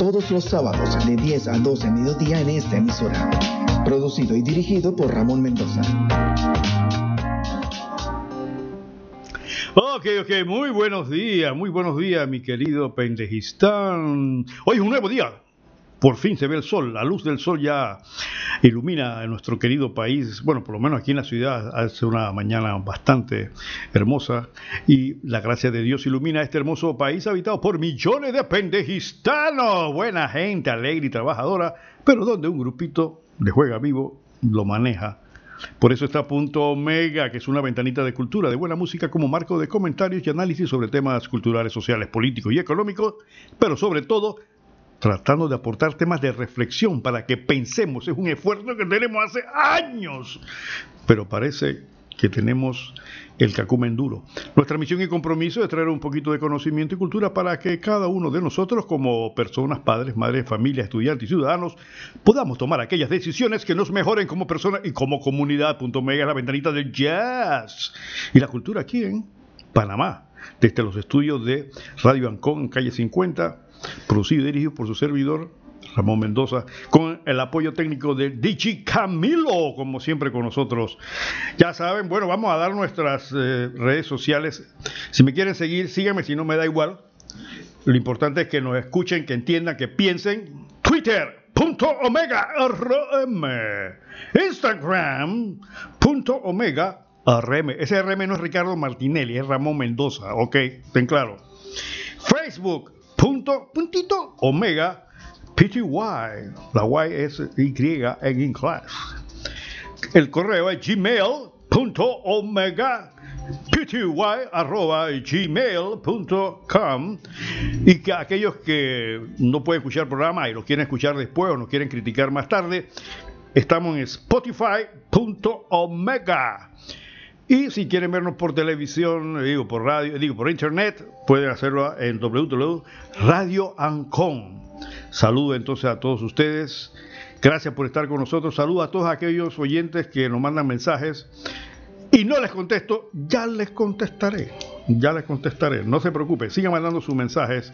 todos los sábados de 10 a 12 mediodía en esta emisora. Producido y dirigido por Ramón Mendoza. Ok, ok, muy buenos días, muy buenos días, mi querido Pendejistán. Hoy es un nuevo día. Por fin se ve el sol, la luz del sol ya ilumina nuestro querido país. Bueno, por lo menos aquí en la ciudad hace una mañana bastante hermosa y la gracia de Dios ilumina este hermoso país habitado por millones de pendejistanos. Buena gente, alegre y trabajadora, pero donde un grupito de juega vivo lo maneja por eso está Punto Omega, que es una ventanita de cultura, de buena música como marco de comentarios y análisis sobre temas culturales, sociales, políticos y económicos, pero sobre todo tratando de aportar temas de reflexión para que pensemos. Es un esfuerzo que tenemos hace años, pero parece que tenemos el cacumen duro. Nuestra misión y compromiso es traer un poquito de conocimiento y cultura para que cada uno de nosotros, como personas, padres, madres, familia, estudiantes y ciudadanos, podamos tomar aquellas decisiones que nos mejoren como personas y como comunidad. Punto Mega la ventanita del jazz. Y la cultura aquí en Panamá, desde los estudios de Radio Ancón calle 50, producido y dirigido por su servidor Ramón Mendoza, con el apoyo técnico de Dichi Camilo, como siempre con nosotros. Ya saben, bueno, vamos a dar nuestras eh, redes sociales. Si me quieren seguir, síganme, si no me da igual. Lo importante es que nos escuchen, que entiendan, que piensen. Twitter, punto omega rm. Instagram, punto omega rm. Ese rm no es Ricardo Martinelli, es Ramón Mendoza, ok, ten claro. Facebook, punto, puntito, omega PTY, la Y es Y en inglés. El correo es gmail.omega gmail.com y que aquellos que no pueden escuchar el programa y lo quieren escuchar después o nos quieren criticar más tarde, estamos en spotify.omega. Y si quieren vernos por televisión, digo por radio, digo por internet, pueden hacerlo en www.radioancon Saludo entonces a todos ustedes. Gracias por estar con nosotros. Saludo a todos aquellos oyentes que nos mandan mensajes y no les contesto, ya les contestaré. Ya les contestaré. No se preocupe, sigan mandando sus mensajes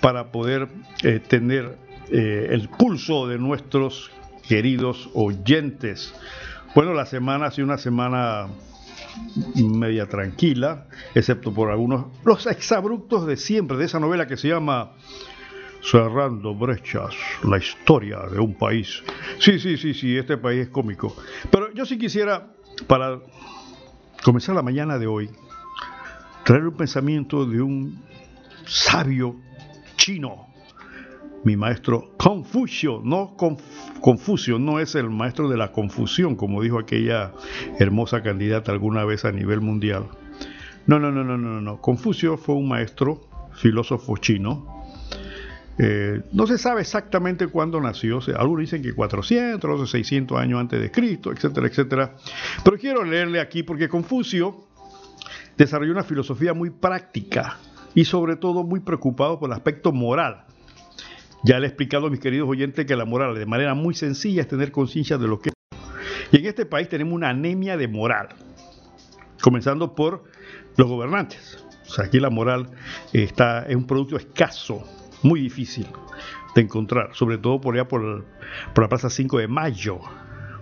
para poder eh, tener eh, el pulso de nuestros queridos oyentes. Bueno, la semana ha sido una semana media tranquila, excepto por algunos, los exabruptos de siempre, de esa novela que se llama cerrando brechas, la historia de un país. Sí, sí, sí, sí, este país es cómico. Pero yo sí quisiera, para comenzar la mañana de hoy, traer un pensamiento de un sabio chino, mi maestro Confucio, no Confucio, no es el maestro de la confusión, como dijo aquella hermosa candidata alguna vez a nivel mundial. No, no, no, no, no, no. Confucio fue un maestro, filósofo chino, eh, no se sabe exactamente cuándo nació, algunos dicen que 400, otros 600 años antes de Cristo, etcétera, etcétera. Pero quiero leerle aquí porque Confucio desarrolló una filosofía muy práctica y sobre todo muy preocupado por el aspecto moral. Ya le he explicado a mis queridos oyentes que la moral de manera muy sencilla es tener conciencia de lo que Y en este país tenemos una anemia de moral, comenzando por los gobernantes. O sea, aquí la moral está, es un producto escaso muy difícil de encontrar, sobre todo por allá por, por la Plaza 5 de Mayo,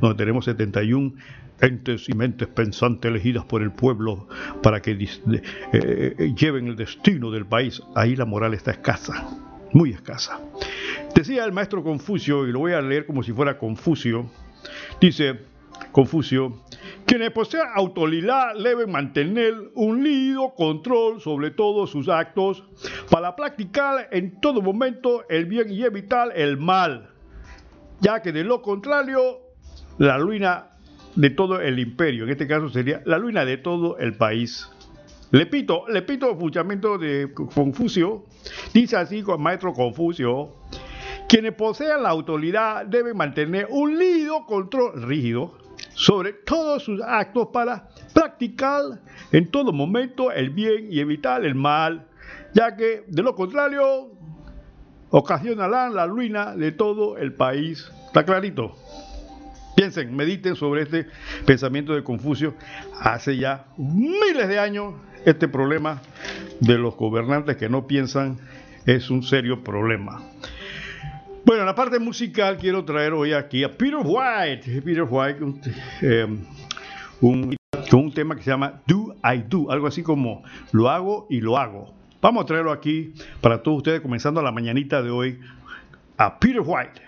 donde tenemos 71 entes y mentes pensantes elegidas por el pueblo para que eh, eh, lleven el destino del país. Ahí la moral está escasa, muy escasa. Decía el maestro Confucio, y lo voy a leer como si fuera Confucio, dice Confucio, quienes poseen autoridad deben mantener un lío control sobre todos sus actos para practicar en todo momento el bien y evitar el mal, ya que de lo contrario, la ruina de todo el imperio, en este caso sería la ruina de todo el país. Le pito, le pito el de Confucio, dice así con maestro Confucio, Quienes posean la autoridad deben mantener un lío control rígido sobre todos sus actos para practicar en todo momento el bien y evitar el mal, ya que de lo contrario ocasionarán la ruina de todo el país. ¿Está clarito? Piensen, mediten sobre este pensamiento de Confucio. Hace ya miles de años este problema de los gobernantes que no piensan es un serio problema. Bueno, en la parte musical quiero traer hoy aquí a Peter White. Peter White, eh, con un tema que se llama Do I Do, algo así como lo hago y lo hago. Vamos a traerlo aquí para todos ustedes, comenzando la mañanita de hoy, a Peter White.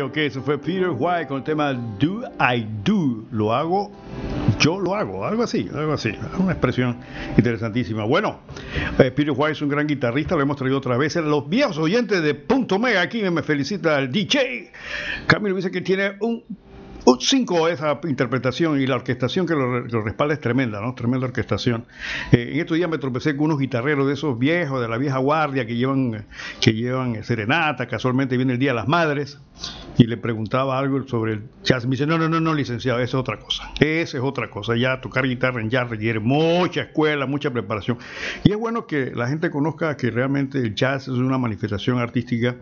Ok, eso fue Peter White con el tema Do I Do. Lo hago, yo lo hago, algo así, algo así. Una expresión interesantísima. Bueno, eh, Peter White es un gran guitarrista, lo hemos traído otra vez. Los viejos oyentes de Punto Mega aquí me felicita el DJ. Camilo dice que tiene un 5 esa interpretación y la orquestación que lo, respalda es tremenda, ¿no? Tremenda orquestación. Eh, en estos días me tropecé con unos guitarreros de esos viejos, de la vieja guardia, que llevan, que llevan serenata, casualmente viene el Día de las Madres, y le preguntaba algo sobre el jazz. Me dice, no, no, no, no, licenciado, esa es otra cosa. Esa es otra cosa. Ya tocar guitarra en jazz requiere mucha escuela, mucha preparación. Y es bueno que la gente conozca que realmente el jazz es una manifestación artística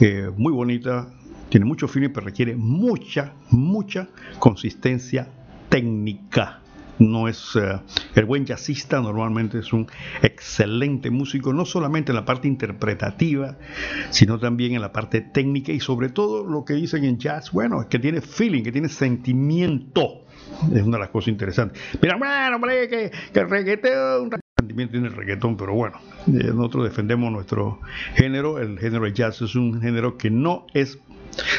eh, muy bonita, tiene mucho feeling, pero requiere mucha, mucha consistencia técnica. No es eh, el buen jazzista, normalmente es un excelente músico, no solamente en la parte interpretativa, sino también en la parte técnica y sobre todo lo que dicen en jazz, bueno, es que tiene feeling, que tiene sentimiento. Es una de las cosas interesantes. Mira, bueno, hombre, que, que el reggaetón sentimiento tiene el reggaetón, pero bueno, eh, nosotros defendemos nuestro género. El género de jazz es un género que no es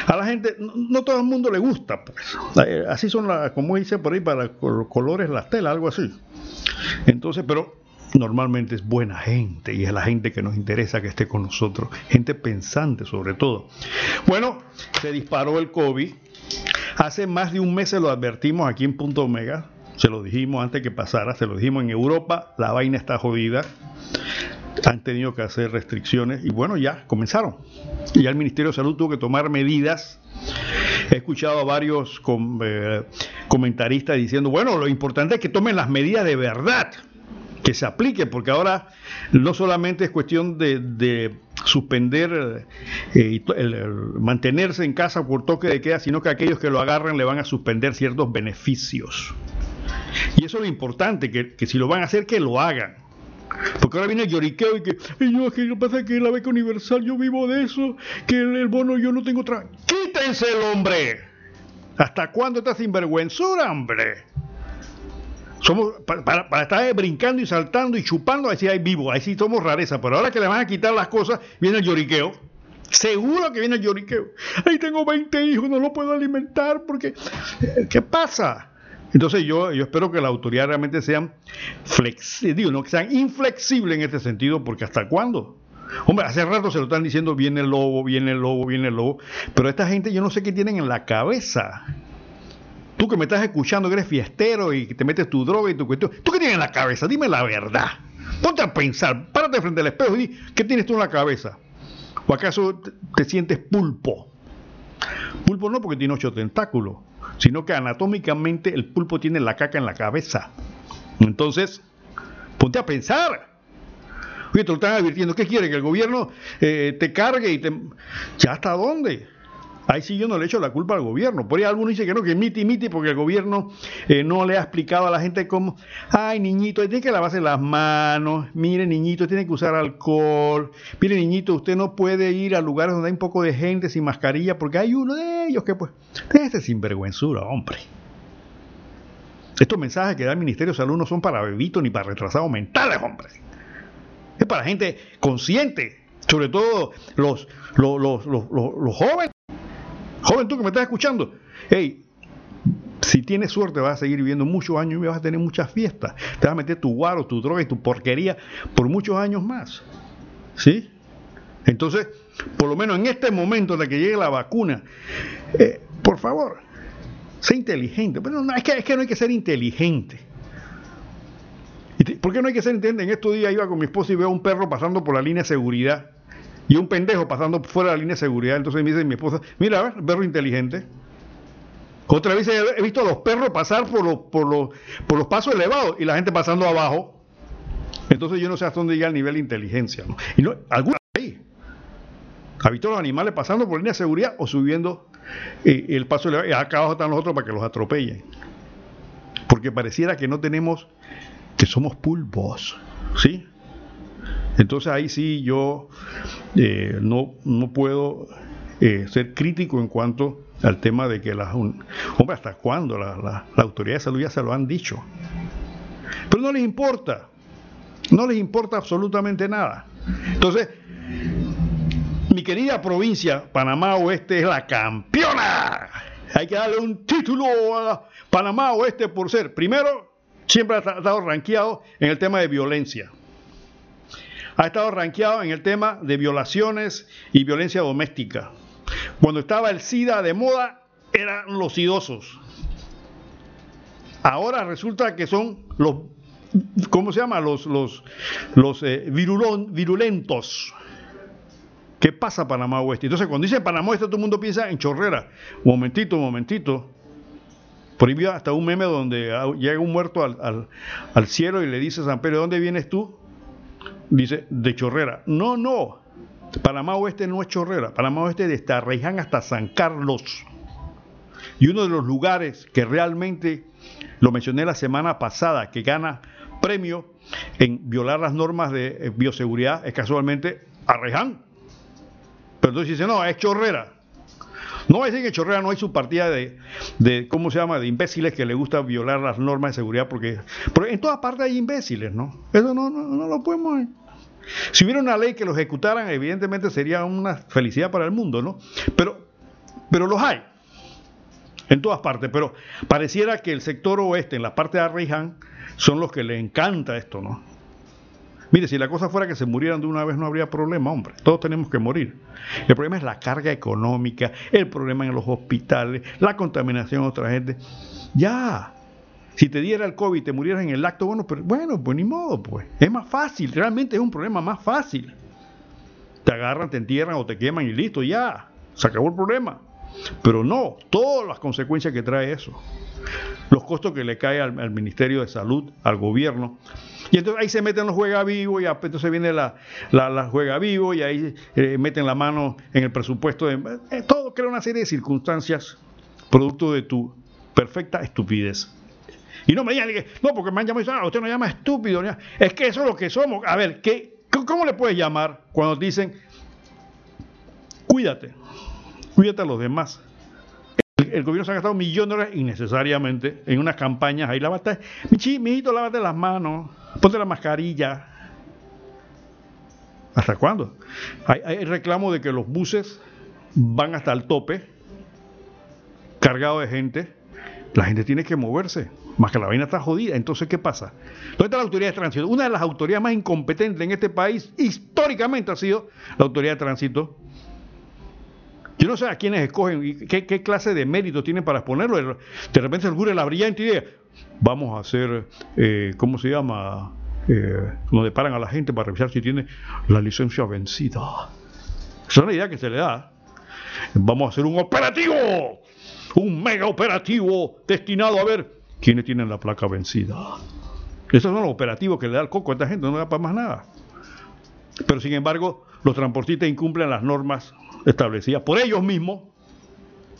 a la gente, no, todo el mundo le gusta, pues. Eh, así son las, como dice por ahí, para los colores las telas, algo así. Entonces, pero normalmente es buena gente y es la gente que nos interesa que esté con nosotros, gente pensante sobre todo. Bueno, se disparó el COVID. Hace más de un mes se lo advertimos aquí en Punto Omega, se lo dijimos antes que pasara, se lo dijimos en Europa, la vaina está jodida han tenido que hacer restricciones y bueno, ya comenzaron. Ya el Ministerio de Salud tuvo que tomar medidas. He escuchado a varios eh, comentaristas diciendo, bueno, lo importante es que tomen las medidas de verdad, que se apliquen, porque ahora no solamente es cuestión de, suspender, eh, mantenerse en casa por toque de queda, sino que aquellos que lo agarran le van a suspender ciertos beneficios. Y eso es lo importante, que, que si lo van a hacer, que lo hagan porque ahora viene el lloriqueo y que, y yo, lo pasa que la beca universal yo vivo de eso, que el, bono yo no tengo otra. ¡Quítense el hombre! ¿Hasta cuándo estás sinvergüenzura, hombre? Somos, para, estar brincando y saltando y chupando, ahí sí hay vivo, ahí sí somos rareza, pero ahora que le van a quitar las cosas, viene el lloriqueo. Seguro que viene el lloriqueo. Ahí tengo 20 hijos, no lo puedo alimentar porque... ¿Qué pasa? Entonces yo, yo espero que las autoridades realmente sean flexibles, no que sean inflexibles en este sentido, porque ¿hasta cuándo? Hombre, hace rato se lo están diciendo, viene el lobo, viene el lobo, viene el lobo, pero esta gente yo no sé qué tienen en la cabeza. Tú que me estás escuchando, que eres fiestero y que te metes tu droga y tu cuestión, ¿tú qué tienes en la cabeza? Dime la verdad. Ponte a pensar, párate frente al espejo y di, ¿qué tienes tú en la cabeza? ¿O acaso te sientes pulpo? Pulpo no porque tiene ocho tentáculos sino que anatómicamente el pulpo tiene la caca en la cabeza. Entonces, ponte a pensar. Oye, te lo están advirtiendo. ¿Qué quiere? Que el gobierno eh, te cargue y te... ¿Ya hasta dónde? Ahí sí yo no le echo la culpa al gobierno. Por ahí algunos dicen que no, que miti miti porque el gobierno eh, no le ha explicado a la gente cómo, ay niñito, tiene que lavarse las manos, mire niñito, tiene que usar alcohol, mire niñito, usted no puede ir a lugares donde hay un poco de gente sin mascarilla porque hay uno de ellos que pues, este sinvergüenzura, hombre. Estos mensajes que da el Ministerio de Salud no son para bebitos ni para retrasados mentales, hombre. Es para gente consciente, sobre todo los, los, los, los jóvenes. Joven, tú que me estás escuchando, hey, si tienes suerte vas a seguir viviendo muchos años y vas a tener muchas fiestas. Te vas a meter tu guaro, tu droga y tu porquería por muchos años más. ¿Sí? Entonces, por lo menos en este momento de que llegue la vacuna, eh, por favor, sé inteligente. Pero no, es, que, es que no hay que ser inteligente. ¿Por qué no hay que ser inteligente? En estos días iba con mi esposa y veo a un perro pasando por la línea de seguridad y un pendejo pasando fuera de la línea de seguridad. Entonces me dice mi esposa, mira, a ver, perro inteligente. Otra vez he visto a los perros pasar por los, por los, por los pasos elevados y la gente pasando abajo. Entonces yo no sé hasta dónde llega el nivel de inteligencia. Y no, alguna ahí. ¿Ha visto los animales pasando por línea de seguridad o subiendo eh, el paso elevado? Y acá abajo están los otros para que los atropellen. Porque pareciera que no tenemos, que somos pulpos. ¿Sí? Entonces ahí sí yo eh, no, no puedo eh, ser crítico en cuanto al tema de que las... hombre, ¿hasta cuándo? La, la, autoridad de salud ya se lo han dicho. Pero no les importa. No les importa absolutamente nada. Entonces, Mi querida provincia, Panamá Oeste es la campeona. Hay que darle un título a Panamá Oeste por ser, primero, siempre ha estado rankeado en el tema de violencia. Ha estado rankeado en el tema de violaciones y violencia doméstica. Cuando estaba el SIDA de moda, eran los idosos. Ahora resulta que son los, ¿cómo se llama? Los, los, los eh, virulentos. ¿Qué pasa Panamá Oeste? Entonces, cuando dice Panamá Oeste, todo el mundo piensa en chorrera. Momentito, momentito. Ahí hasta un meme donde llega un muerto al, al cielo y le dice a San Pedro, ¿de dónde vienes tú? Dice, de chorrera. No, no. Panamá Oeste no es chorrera. Panamá Oeste desde Arreján hasta San Carlos. Y uno de los lugares que realmente, lo mencioné la semana pasada, que gana premio en violar las normas de eh, bioseguridad es casualmente Arreján. Pero entonces dice, no, es chorrera. No decir que Chorrera no hay su partida de, de, ¿cómo se llama?, de imbéciles que le gusta violar las normas de seguridad, porque, en todas partes hay imbéciles, ¿no? Eso no, no, no lo podemos... Si hubiera una ley que lo ejecutaran, evidentemente sería una felicidad para el mundo, ¿no? Pero, pero los hay en todas partes, pero pareciera que el sector oeste, en la parte de Arriján, son los que le encanta esto, ¿no? Mire, si la cosa fuera que se murieran de una vez no habría problema, hombre. Todos tenemos que morir. El problema es la carga económica, el problema en los hospitales, la contaminación de otra gente. Ya. Si te diera el COVID y te murieras en el acto, bueno, pero bueno, pues ni modo, pues. Es más fácil, realmente es un problema más fácil. Te agarran, te entierran o te queman y listo, ya. Se acabó el problema. Pero no, todas las consecuencias que trae eso. Los costos que le cae al, Ministerio de Salud, al gobierno. Y entonces ahí se meten los juega vivo y entonces viene la, juega vivo y ahí eh, meten la mano en el presupuesto. De, eh, todo crea una serie de circunstancias producto de tu perfecta estupidez. Y no me digan no, porque me han llamado y dicen, ah, usted no llama estúpido. Es que eso es lo que somos. A ver, ¿qué, ¿cómo le puedes llamar cuando dicen, cuídate? Cuídate a los demás. El, gobierno se ha gastado millones de dólares innecesariamente en unas campañas ahí. Lávate, mi mijito, lávate las manos, ponte la mascarilla. ¿Hasta cuándo? Hay, hay reclamo de que los buses van hasta el tope, cargados de gente. La gente tiene que moverse, más que la vaina está jodida. Entonces, ¿qué pasa? ¿Dónde está la autoridad de tránsito? Una de las autoridades más incompetentes en este país, históricamente, ha sido la autoridad de tránsito yo no sé a quiénes escogen y qué, clase de mérito tienen para exponerlo. De repente ocurre la brillante idea. Vamos a hacer, eh, ¿cómo se llama? Eh, donde paran a la gente para revisar si tiene la licencia vencida. Esa es una idea que se le da. Vamos a hacer un operativo, un mega operativo destinado a ver quiénes tienen la placa vencida. Esos son los operativos que le da el coco a esta gente, no da para más nada. Pero sin embargo, los transportistas incumplen las normas establecidas por ellos mismos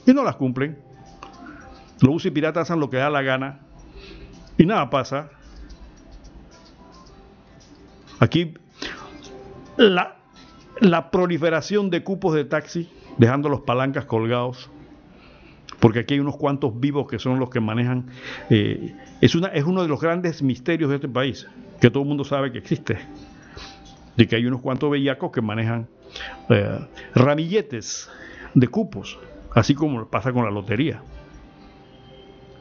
y no las cumplen. Los buses piratas hacen lo que da la gana y nada pasa. Aquí la, la proliferación de cupos de taxi, dejando los palancas colgados, porque aquí hay unos cuantos vivos que son los que manejan. Eh, es, una, es uno de los grandes misterios de este país, que todo el mundo sabe que existe, de que hay unos cuantos bellacos que manejan eh, ramilletes de cupos, así como pasa con la lotería.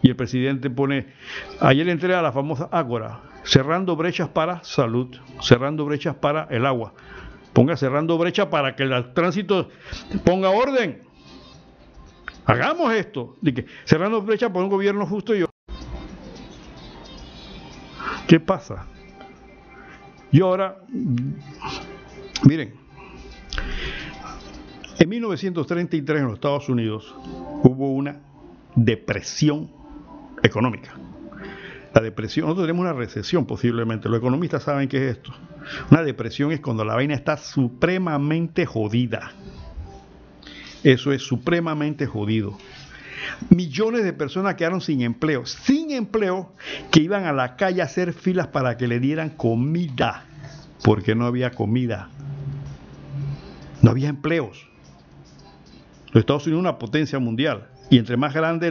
Y el presidente pone, ayer entré a la famosa Ágora, cerrando brechas para salud, cerrando brechas para el agua. Ponga cerrando brechas para que el tránsito ponga orden. Hagamos esto. Que, cerrando brechas por un gobierno justo y yo. ¿Qué pasa? Y ahora, miren, en 1933 en los Estados Unidos hubo una depresión económica. La depresión, nosotros tenemos una recesión posiblemente, los economistas saben qué es esto. Una depresión es cuando la vaina está supremamente jodida. Eso es supremamente jodido. Millones de personas quedaron sin empleo, sin empleo, que iban a la calle a hacer filas para que le dieran comida, porque no había comida. No había empleos. Los Estados Unidos es una potencia mundial y entre más grande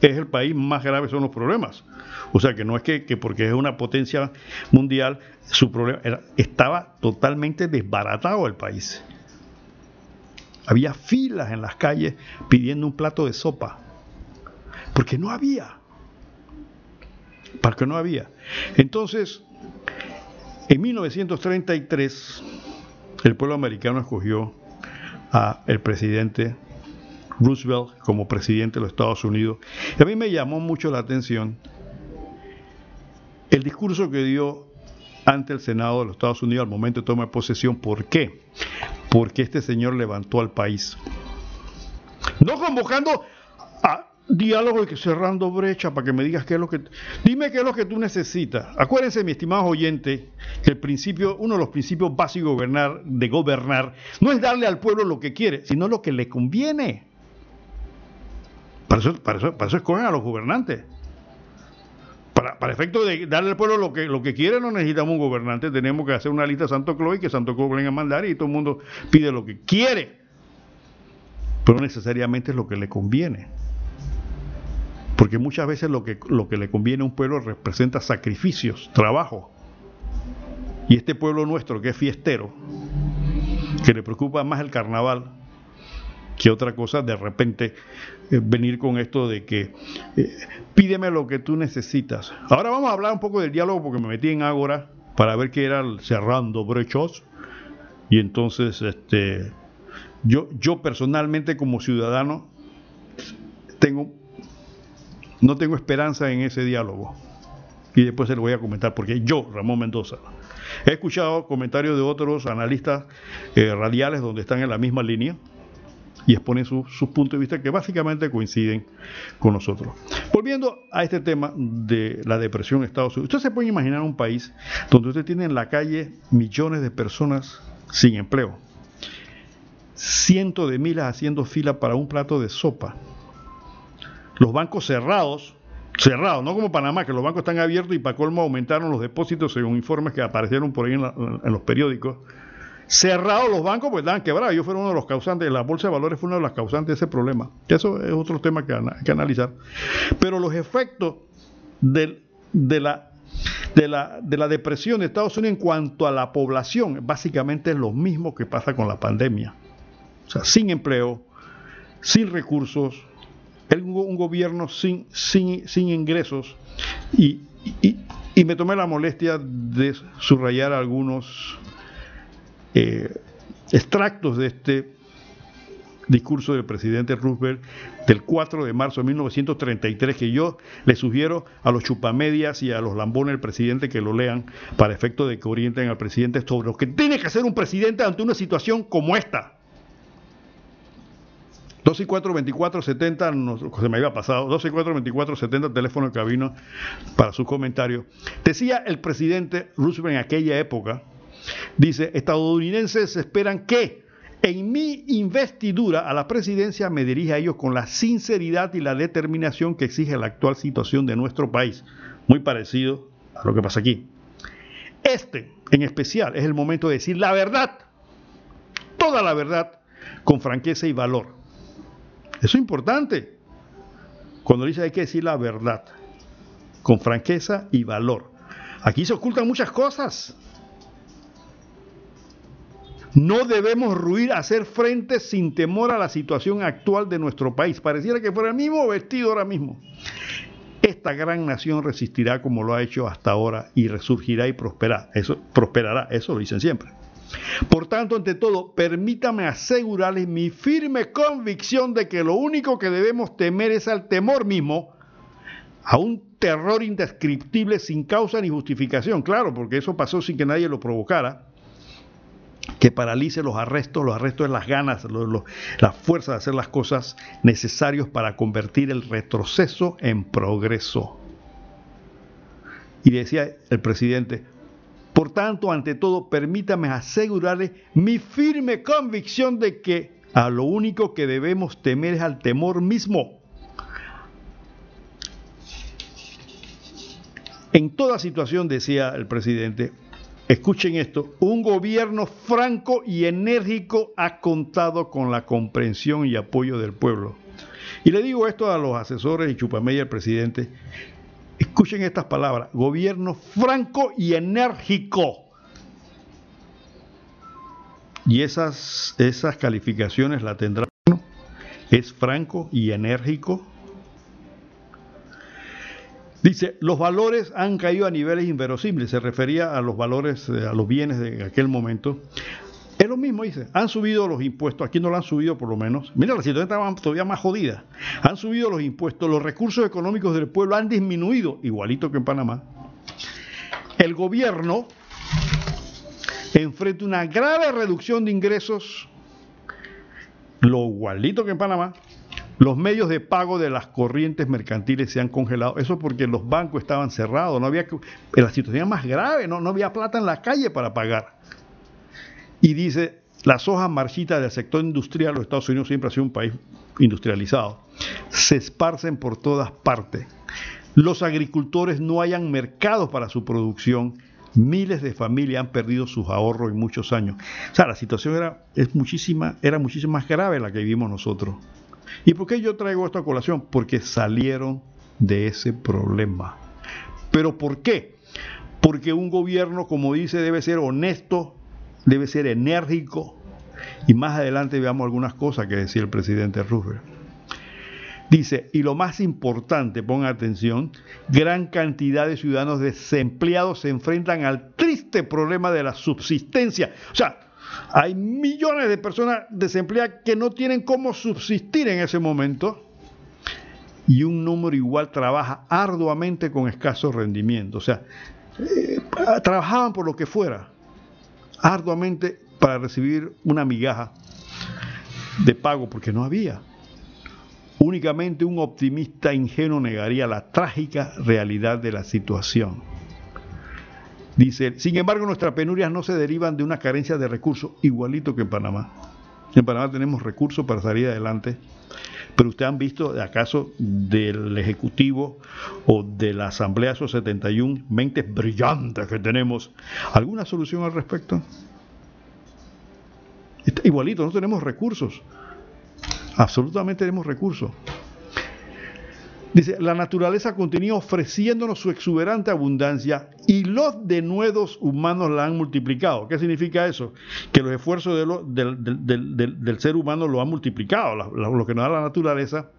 es el país, más graves son los problemas. O sea que no es que, porque es una potencia mundial, su problema estaba totalmente desbaratado el país. Había filas en las calles pidiendo un plato de sopa. Porque no había. Porque no había. Entonces, en 1933, el pueblo americano escogió a el presidente Roosevelt como presidente de los Estados Unidos. Y a mí me llamó mucho la atención el discurso que dio ante el Senado de los Estados Unidos al momento de tomar posesión. ¿Por qué? Porque este señor levantó al país. No convocando a diálogo y cerrando brecha para que me digas qué es lo que... Dime qué es lo que tú necesitas. Acuérdense, mi estimado oyente, que el principio, uno de los principios básicos de gobernar, de gobernar no es darle al pueblo lo que quiere, sino lo que le conviene. Para eso, para eso, para eso escogen a los gobernantes. Para, efecto de darle al pueblo lo que, lo que quiere, no necesitamos un gobernante, tenemos que hacer una lista de Santo Claus y que Santo Claus venga a mandar y todo el mundo pide lo que quiere. Pero necesariamente es lo que le conviene. Porque muchas veces lo que, lo que le conviene a un pueblo representa sacrificios, trabajo. Y este pueblo nuestro, que es fiestero, que le preocupa más el carnaval que otra cosa, de repente eh, venir con esto de que eh, pídeme lo que tú necesitas. Ahora vamos a hablar un poco del diálogo porque me metí en Ágora para ver qué era cerrando brechos. Y entonces, este, yo, yo personalmente como ciudadano tengo no tengo esperanza en ese diálogo. Y después se lo voy a comentar, porque yo, Ramón Mendoza, he escuchado comentarios de otros analistas eh, radiales donde están en la misma línea y exponen sus puntos de vista que básicamente coinciden con nosotros. Volviendo a este tema de la depresión en Estados Unidos, usted se puede imaginar un país donde usted tiene en la calle millones de personas sin empleo, cientos de miles haciendo fila para un plato de sopa, los bancos cerrados, cerrados, no como Panamá, que los bancos están abiertos y para colmo aumentaron los depósitos según informes que aparecieron por ahí en, los periódicos. Cerrados los bancos, pues estaban quebrados. Yo fueron uno de los causantes, la bolsa de valores fue uno de los causantes de ese problema. Eso es otro tema que que analizar. Pero los efectos de, la, de la depresión de Estados Unidos en cuanto a la población, básicamente es lo mismo que pasa con la pandemia. O sea, sin empleo, sin recursos, un gobierno sin, sin, sin ingresos y, y, me tomé la molestia de subrayar algunos eh, extractos de este discurso del presidente Roosevelt del 4 de marzo de 1933 que yo le sugiero a los chupamedias y a los lambones del presidente que lo lean para efecto de que orienten al presidente sobre lo que tiene que hacer un presidente ante una situación como esta. 12 y 4, 24, 70, se me había pasado, 12 y 4, 24, 70, teléfono de cabina para sus comentarios. Decía el presidente Roosevelt en aquella época, dice, estadounidenses esperan que en mi investidura a la presidencia me dirija a ellos con la sinceridad y la determinación que exige la actual situación de nuestro país. Muy parecido a lo que pasa aquí. Este, en especial, es el momento de decir la verdad, toda la verdad, con franqueza y valor eso es importante. Cuando dice hay que decir la verdad, con franqueza y valor. Aquí se ocultan muchas cosas. No debemos ruir a hacer frente sin temor a la situación actual de nuestro país. Pareciera que fuera el mismo vestido ahora mismo. Esta gran nación resistirá como lo ha hecho hasta ahora y resurgirá y prosperará. Eso prosperará, eso lo dicen siempre. Por tanto, ante todo, permítame asegurarles mi firme convicción de que lo único que debemos temer es al temor mismo, a un terror indescriptible sin causa ni justificación, claro, porque eso pasó sin que nadie lo provocara, que paralice los arrestos, los arrestos de las ganas, la fuerza de hacer las cosas necesarios para convertir el retroceso en progreso. Y decía el presidente, por tanto, ante todo, permítame asegurarle mi firme convicción de que a lo único que debemos temer es al temor mismo. En toda situación, decía el presidente, escuchen esto, un gobierno franco y enérgico ha contado con la comprensión y apoyo del pueblo. Y le digo esto a los asesores y chupameya del presidente, Escuchen estas palabras, gobierno franco y enérgico. y esas, esas calificaciones la tendrá. Es franco y enérgico. Dice, los valores han caído a niveles inverosímiles. Se refería a los valores, eh, a los bienes de aquel momento. Es lo mismo, dice. Han subido los impuestos. Aquí no lo han subido, por lo menos. Mira, la situación está todavía más jodida. Han subido los impuestos. Los recursos económicos del pueblo han disminuido, igualito que en Panamá. El gobierno enfrenta una grave reducción de ingresos, lo igualito que en Panamá. Los medios de pago de las corrientes mercantiles se han congelado. Eso porque los bancos estaban cerrados. No había, la situación más grave, no, no había plata en la calle para pagar. Y dice, las hojas marchitas del sector industrial, los Estados Unidos siempre ha sido un país industrializado, se esparcen por todas partes. Los agricultores no hayan mercados para su producción Miles de familias han perdido sus ahorros en muchos años. O sea, la situación era, es muchísima, era muchísimo más grave la que vivimos nosotros. ¿Y por qué yo traigo esta colación? Porque salieron de ese problema. ¿Pero por qué? Porque un gobierno, como dice, debe ser honesto, debe ser enérgico. Y más adelante veamos algunas cosas que decía el presidente Roosevelt. Dice, y lo más importante, pongan atención, gran cantidad de ciudadanos desempleados se enfrentan al triste problema de la subsistencia. O sea, hay millones de personas desempleadas que no tienen cómo subsistir en ese momento y un número igual trabaja arduamente con escaso rendimiento. O sea, eh, trabajaban por lo que fuera, arduamente para recibir una migaja de pago porque no había. Únicamente un optimista ingenuo negaría la trágica realidad de la situación. Dice, sin embargo, nuestras penurias no se derivan de una carencia de recursos, igualito que en Panamá. En Panamá tenemos recursos para salir adelante, pero ustedes han visto, acaso, del Ejecutivo o de la Asamblea, esos 71 mentes brillantes que tenemos, ¿alguna solución al respecto? Igualito, no tenemos recursos. Absolutamente tenemos recursos. Dice, la naturaleza continúa ofreciéndonos su exuberante abundancia y los denuedos humanos la han multiplicado. ¿Qué significa eso? Que los esfuerzos del, ser humano lo han multiplicado. Lo, que nos da la naturaleza,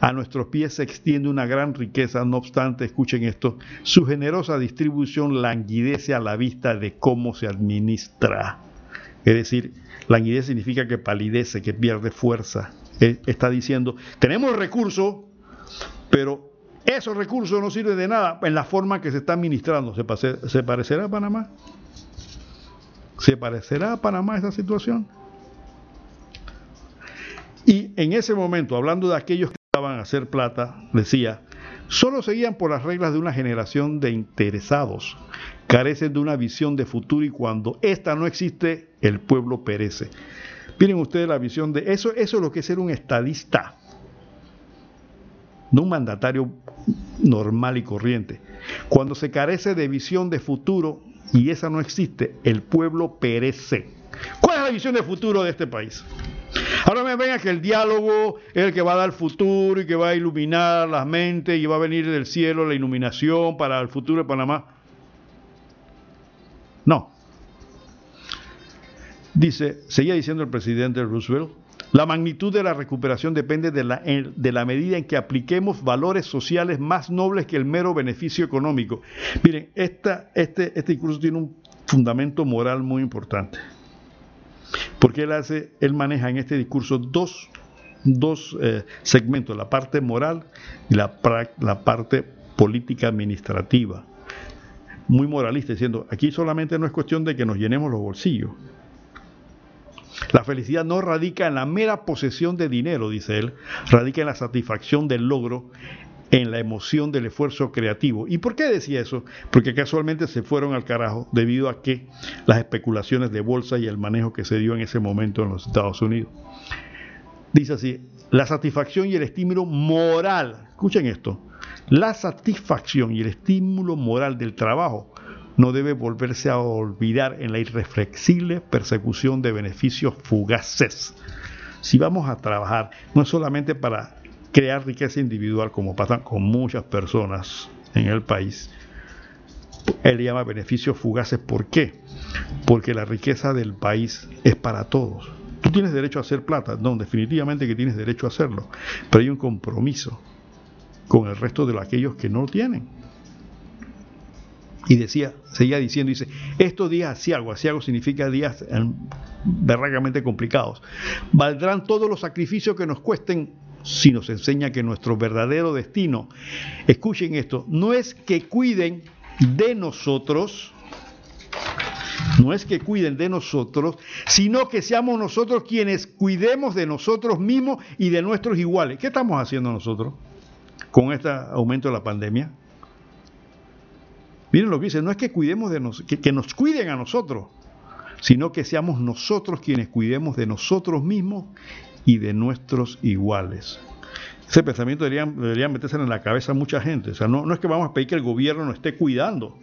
a nuestros pies se extiende una gran riqueza. No obstante, escuchen esto, su generosa distribución languidece a la vista de cómo se administra. Es decir, languidez significa que palidece, que pierde fuerza está diciendo, tenemos recursos, pero esos recursos no sirven de nada en la forma que se está administrando. ¿Se, ¿Se parecerá a Panamá? ¿Se parecerá a Panamá esa situación? Y en ese momento, hablando de aquellos que estaban a hacer plata, decía, solo seguían por las reglas de una generación de interesados, carecen de una visión de futuro y cuando ésta no existe, el pueblo perece. Miren ustedes la visión de eso, eso es lo que es ser un estadista, no un mandatario normal y corriente. Cuando se carece de visión de futuro y esa no existe, el pueblo perece. ¿Cuál es la visión de futuro de este país? Ahora me venga que el diálogo es el que va a dar futuro y que va a iluminar las mentes y va a venir del cielo la iluminación para el futuro de Panamá. No, Dice, seguía diciendo el presidente Roosevelt, la magnitud de la recuperación depende de la, de la, medida en que apliquemos valores sociales más nobles que el mero beneficio económico. Miren, esta, este, este discurso tiene un fundamento moral muy importante. Porque él hace, él maneja en este discurso dos, eh, segmentos, la parte moral y la, la parte política administrativa. Muy moralista, diciendo, aquí solamente no es cuestión de que nos llenemos los bolsillos la felicidad no radica en la mera posesión de dinero, dice él, radica en la satisfacción del logro, en la emoción del esfuerzo creativo. ¿Y por qué decía eso? Porque casualmente se fueron al carajo debido a que las especulaciones de bolsa y el manejo que se dio en ese momento en los Estados Unidos. Dice así, la satisfacción y el estímulo moral, escuchen esto, la satisfacción y el estímulo moral del trabajo no debe volverse a olvidar en la irreflexible persecución de beneficios fugaces. Si vamos a trabajar, no es solamente para crear riqueza individual, como pasa con muchas personas en el país, él llama beneficios fugaces. ¿Por qué? porque la riqueza del país es para todos. Tú tienes derecho a hacer plata, no, definitivamente que tienes derecho a hacerlo, pero hay un compromiso con el resto de aquellos que no lo tienen. Y decía, seguía diciendo, dice, estos días asiago, asiago significa días berracamente complicados, valdrán todos los sacrificios que nos cuesten si nos enseña que nuestro verdadero destino, escuchen esto, no es que cuiden de nosotros, no es que cuiden de nosotros, sino que seamos nosotros quienes cuidemos de nosotros mismos y de nuestros iguales. ¿Qué estamos haciendo nosotros con este aumento de la pandemia? Miren lo que dice, no es que cuidemos de nos, que, nos cuiden a nosotros, sino que seamos nosotros quienes cuidemos de nosotros mismos y de nuestros iguales. Ese pensamiento debería, meterse en la cabeza a mucha gente. O sea, no, no es que vamos a pedir que el gobierno nos esté cuidando.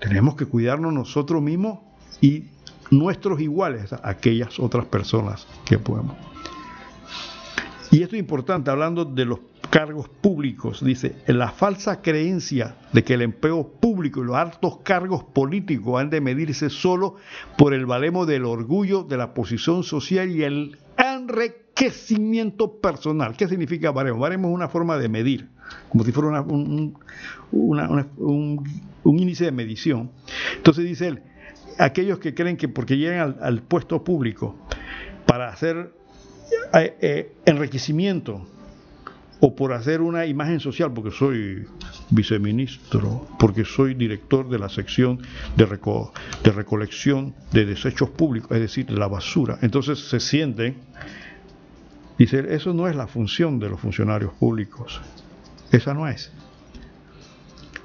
Tenemos que cuidarnos nosotros mismos y nuestros iguales, aquellas otras personas que podemos. Y esto es importante, hablando de los cargos públicos, dice, la falsa creencia de que el empleo público y los altos cargos políticos han de medirse solo por el valemo del orgullo, de la posición social y el enriquecimiento personal. ¿Qué significa baremo? Baremo es una forma de medir, como si fuera un, índice de medición. Entonces dice él, aquellos que creen que porque llegan al, puesto público para hacer eh, eh, enriquecimiento, o por hacer una imagen social, porque soy viceministro, porque soy director de la sección de, de recolección de desechos públicos, es decir, de la basura. Entonces se sienten, dice, eso no es la función de los funcionarios públicos, esa no es.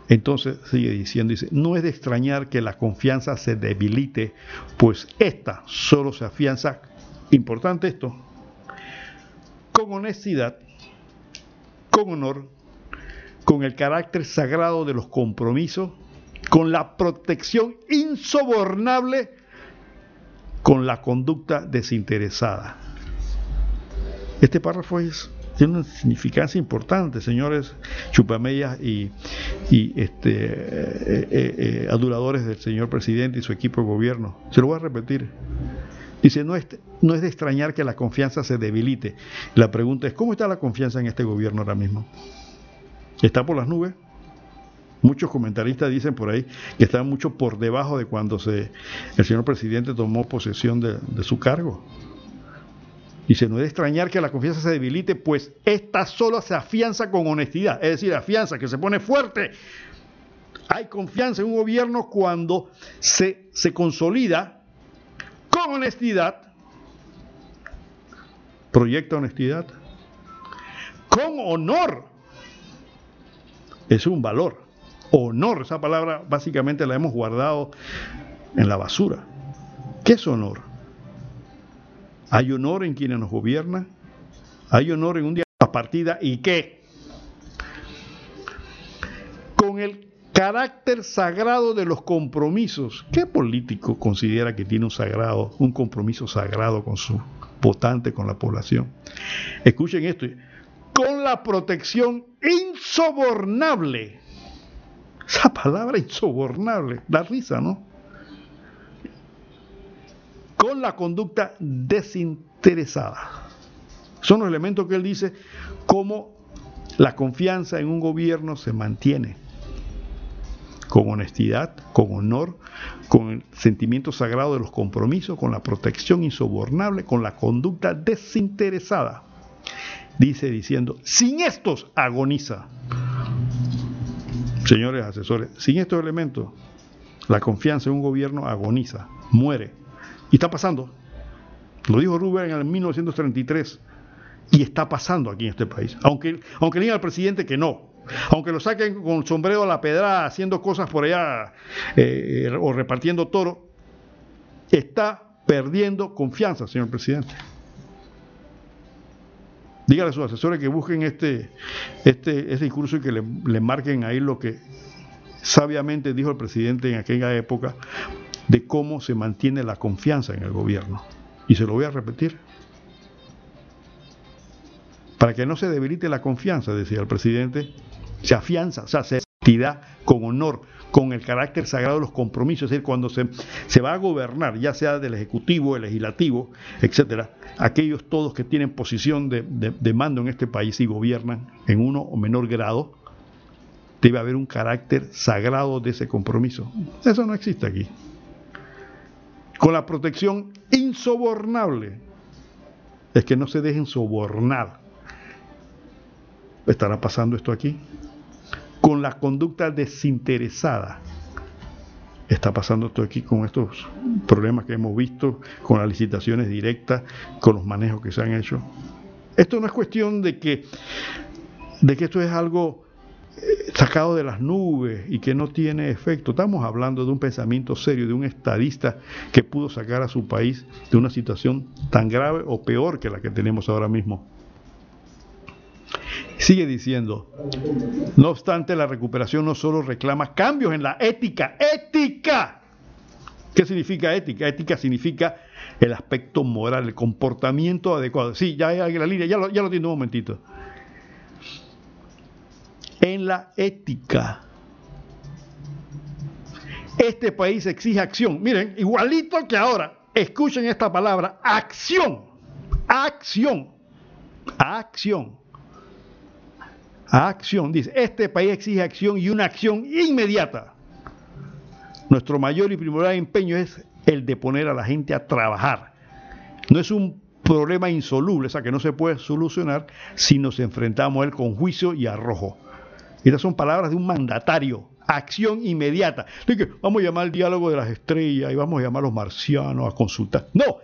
Entonces sigue diciendo, dice, no es de extrañar que la confianza se debilite, pues esta solo se afianza, importante esto, con honestidad con honor, con el carácter sagrado de los compromisos, con la protección insobornable, con la conducta desinteresada. Este párrafo tiene una significancia importante, señores chupamellas y, este, eh, eh, eh, aduladores del señor presidente y su equipo de gobierno. Se lo voy a repetir. Dice, no es, no es de extrañar que la confianza se debilite. La pregunta es, ¿cómo está la confianza en este gobierno ahora mismo? ¿Está por las nubes? Muchos comentaristas dicen por ahí que está mucho por debajo de cuando se, el señor presidente tomó posesión de, su cargo. Dice, no es de extrañar que la confianza se debilite, pues esta solo se afianza con honestidad, es decir, afianza, que se pone fuerte. Hay confianza en un gobierno cuando se, se consolida con honestidad, proyecta honestidad, con honor. Es un valor. Honor, esa palabra básicamente la hemos guardado en la basura. ¿Qué es honor? ¿Hay honor en quienes nos gobiernan? ¿Hay honor en un día de partida? ¿Y qué? Con el carácter sagrado de los compromisos. ¿Qué político considera que tiene un sagrado, un compromiso sagrado con su votante, con la población? Escuchen esto. Con la protección insobornable. Esa palabra insobornable, da risa, ¿no? Con la conducta desinteresada. Son los elementos que él dice, cómo la confianza en un gobierno se mantiene con honestidad, con honor, con el sentimiento sagrado de los compromisos, con la protección insobornable, con la conducta desinteresada. Dice diciendo, sin estos agoniza. Señores asesores, sin estos elementos, la confianza en un gobierno agoniza, muere. Y está pasando. Lo dijo Rubén en el 1933 y está pasando aquí en este país. Aunque, aunque diga al presidente que no, aunque lo saquen con sombrero a la pedrada haciendo cosas por allá eh, o repartiendo toro, está perdiendo confianza, señor presidente. Dígale a sus asesores que busquen este, este, este discurso y que le marquen ahí lo que sabiamente dijo el presidente en aquella época de cómo se mantiene la confianza en el gobierno. Y se lo voy a repetir. Para que no se debilite la confianza, decía el presidente, se afianza, o sea, se con honor, con el carácter sagrado de los compromisos, es decir, cuando se, se va a gobernar, ya sea del Ejecutivo, el Legislativo, etcétera, aquellos todos que tienen posición de, de mando en este país y gobiernan en uno o menor grado, debe haber un carácter sagrado de ese compromiso. Eso no existe aquí. Con la protección insobornable, es que no se dejen sobornar. ¿Estará pasando esto aquí? Con la conducta desinteresada. Está pasando esto aquí con estos problemas que hemos visto, con las licitaciones directas, con los manejos que se han hecho. Esto no es cuestión de que, de que esto es algo eh, sacado de las nubes y que no tiene efecto. Estamos hablando de un pensamiento serio, de un estadista que pudo sacar a su país de una situación tan grave o peor que la que tenemos ahora mismo. Sigue diciendo, no obstante, la recuperación no solo reclama cambios en la ética, ética. ¿Qué significa ética? Ética significa el aspecto moral, el comportamiento adecuado. Sí, ya hay la línea, ya lo, ya lo un momentito. En la ética. Este país exige acción. Miren, igualito que ahora, escuchen esta palabra, acción. Acción. Acción acción. Dice, este país exige acción y una acción inmediata. Nuestro mayor y primordial empeño es el de poner a la gente a trabajar. No es un problema insoluble, o sea, que no se puede solucionar si nos enfrentamos a él con juicio y arrojo. Estas son palabras de un mandatario. Acción inmediata. vamos a llamar al diálogo de las estrellas y vamos a llamar a los marcianos a consultar. No,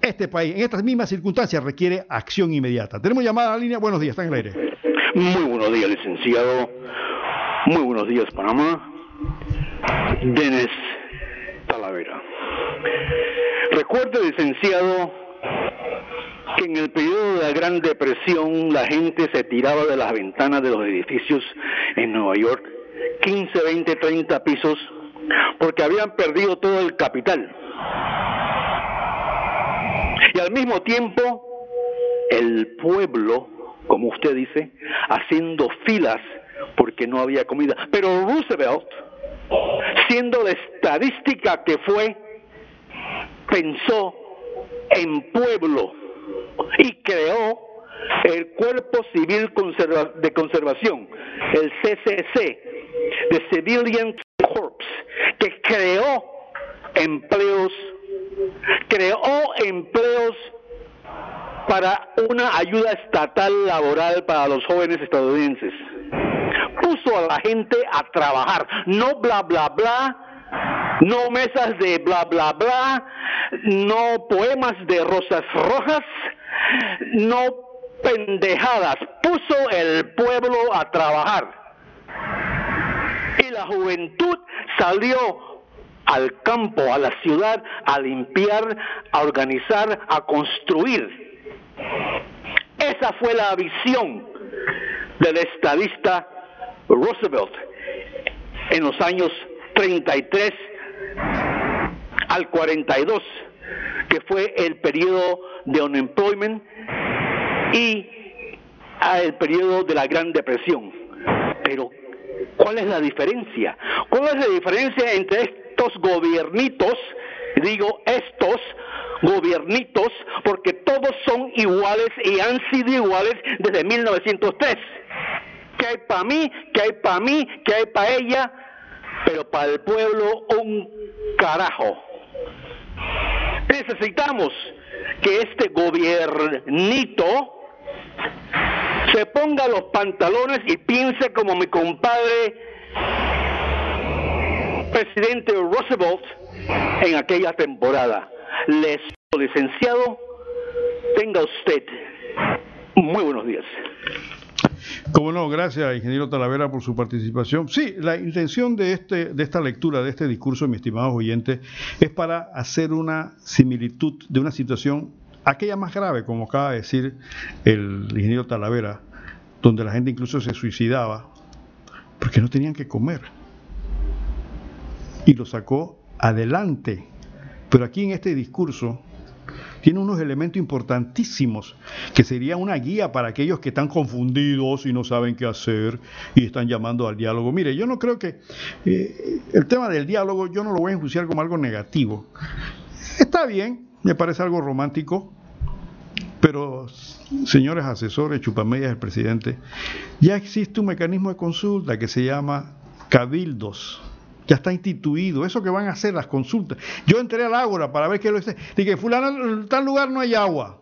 este país en estas mismas circunstancias requiere acción inmediata. Tenemos llamada a la línea. Buenos días, está en el aire. Muy buenos días, licenciado. Muy buenos días, Panamá. Denis Talavera. Recuerde, licenciado, que en el periodo de la Gran Depresión la gente se tiraba de las ventanas de los edificios en Nueva York, 15, 20, 30 pisos, porque habían perdido todo el capital. Y al mismo tiempo, el pueblo como usted dice, haciendo filas porque no había comida. Pero Roosevelt, siendo la estadística que fue, pensó en pueblo y creó el Cuerpo Civil de Conservación, el CCC, the Civilian Corps, que creó empleos, creó empleos para una ayuda estatal laboral para los jóvenes estadounidenses. Puso a la gente a trabajar, no bla bla bla, no mesas de bla bla bla, no poemas de rosas rojas, no pendejadas, puso el pueblo a trabajar. Y la juventud salió al campo, a la ciudad, a limpiar, a organizar, a construir. Esa fue la visión del estadista Roosevelt en los años 33 al 42, que fue el periodo de unemployment y el periodo de la Gran Depresión. Pero, ¿cuál es la diferencia? ¿Cuál es la diferencia entre estos gobiernitos, digo estos, gobiernitos, porque todos son iguales y han sido iguales desde 1903. Que hay para mí, que hay para mí, que hay para ella, pero para el pueblo un carajo. Necesitamos que este gobiernito se ponga los pantalones y piense como mi compadre presidente Roosevelt en aquella temporada les licenciado, tenga usted muy buenos días. Como no, gracias, ingeniero Talavera, por su participación. Sí, la intención de, este, de esta lectura, de este discurso, mi estimado oyente, es para hacer una similitud de una situación, aquella más grave, como acaba de decir el ingeniero Talavera, donde la gente incluso se suicidaba porque no tenían que comer. Y lo sacó adelante pero aquí en este discurso tiene unos elementos importantísimos que sería una guía para aquellos que están confundidos y no saben qué hacer y están llamando al diálogo. Mire, yo no creo que eh, el tema del diálogo yo no lo voy a enjuiciar como algo negativo. Está bien, me parece algo romántico, pero, señores asesores, chupamedias del presidente, ya existe un mecanismo de consulta que se llama cabildos. Ya está instituido. Eso que van a hacer las consultas. Yo entré al Ágora para ver qué lo dice. Dije, fulano, en tal lugar no hay agua.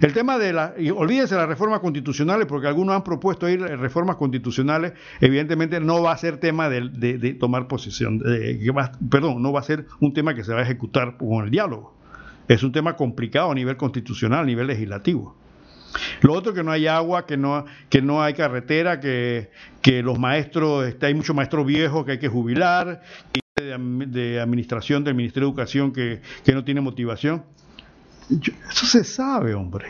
El tema de la, y olvídense las reformas constitucionales, porque algunos han propuesto ir reformas constitucionales, evidentemente no va a ser tema de, tomar posición, perdón, no va a ser un tema que se va a ejecutar con el diálogo. Es un tema complicado a nivel constitucional, a nivel legislativo. Lo otro que no hay agua, que no, que no hay carretera, que, los maestros, este, hay muchos maestros viejos que hay que jubilar, de, de administración del Ministerio de Educación que, que no tiene motivación eso se sabe, hombre.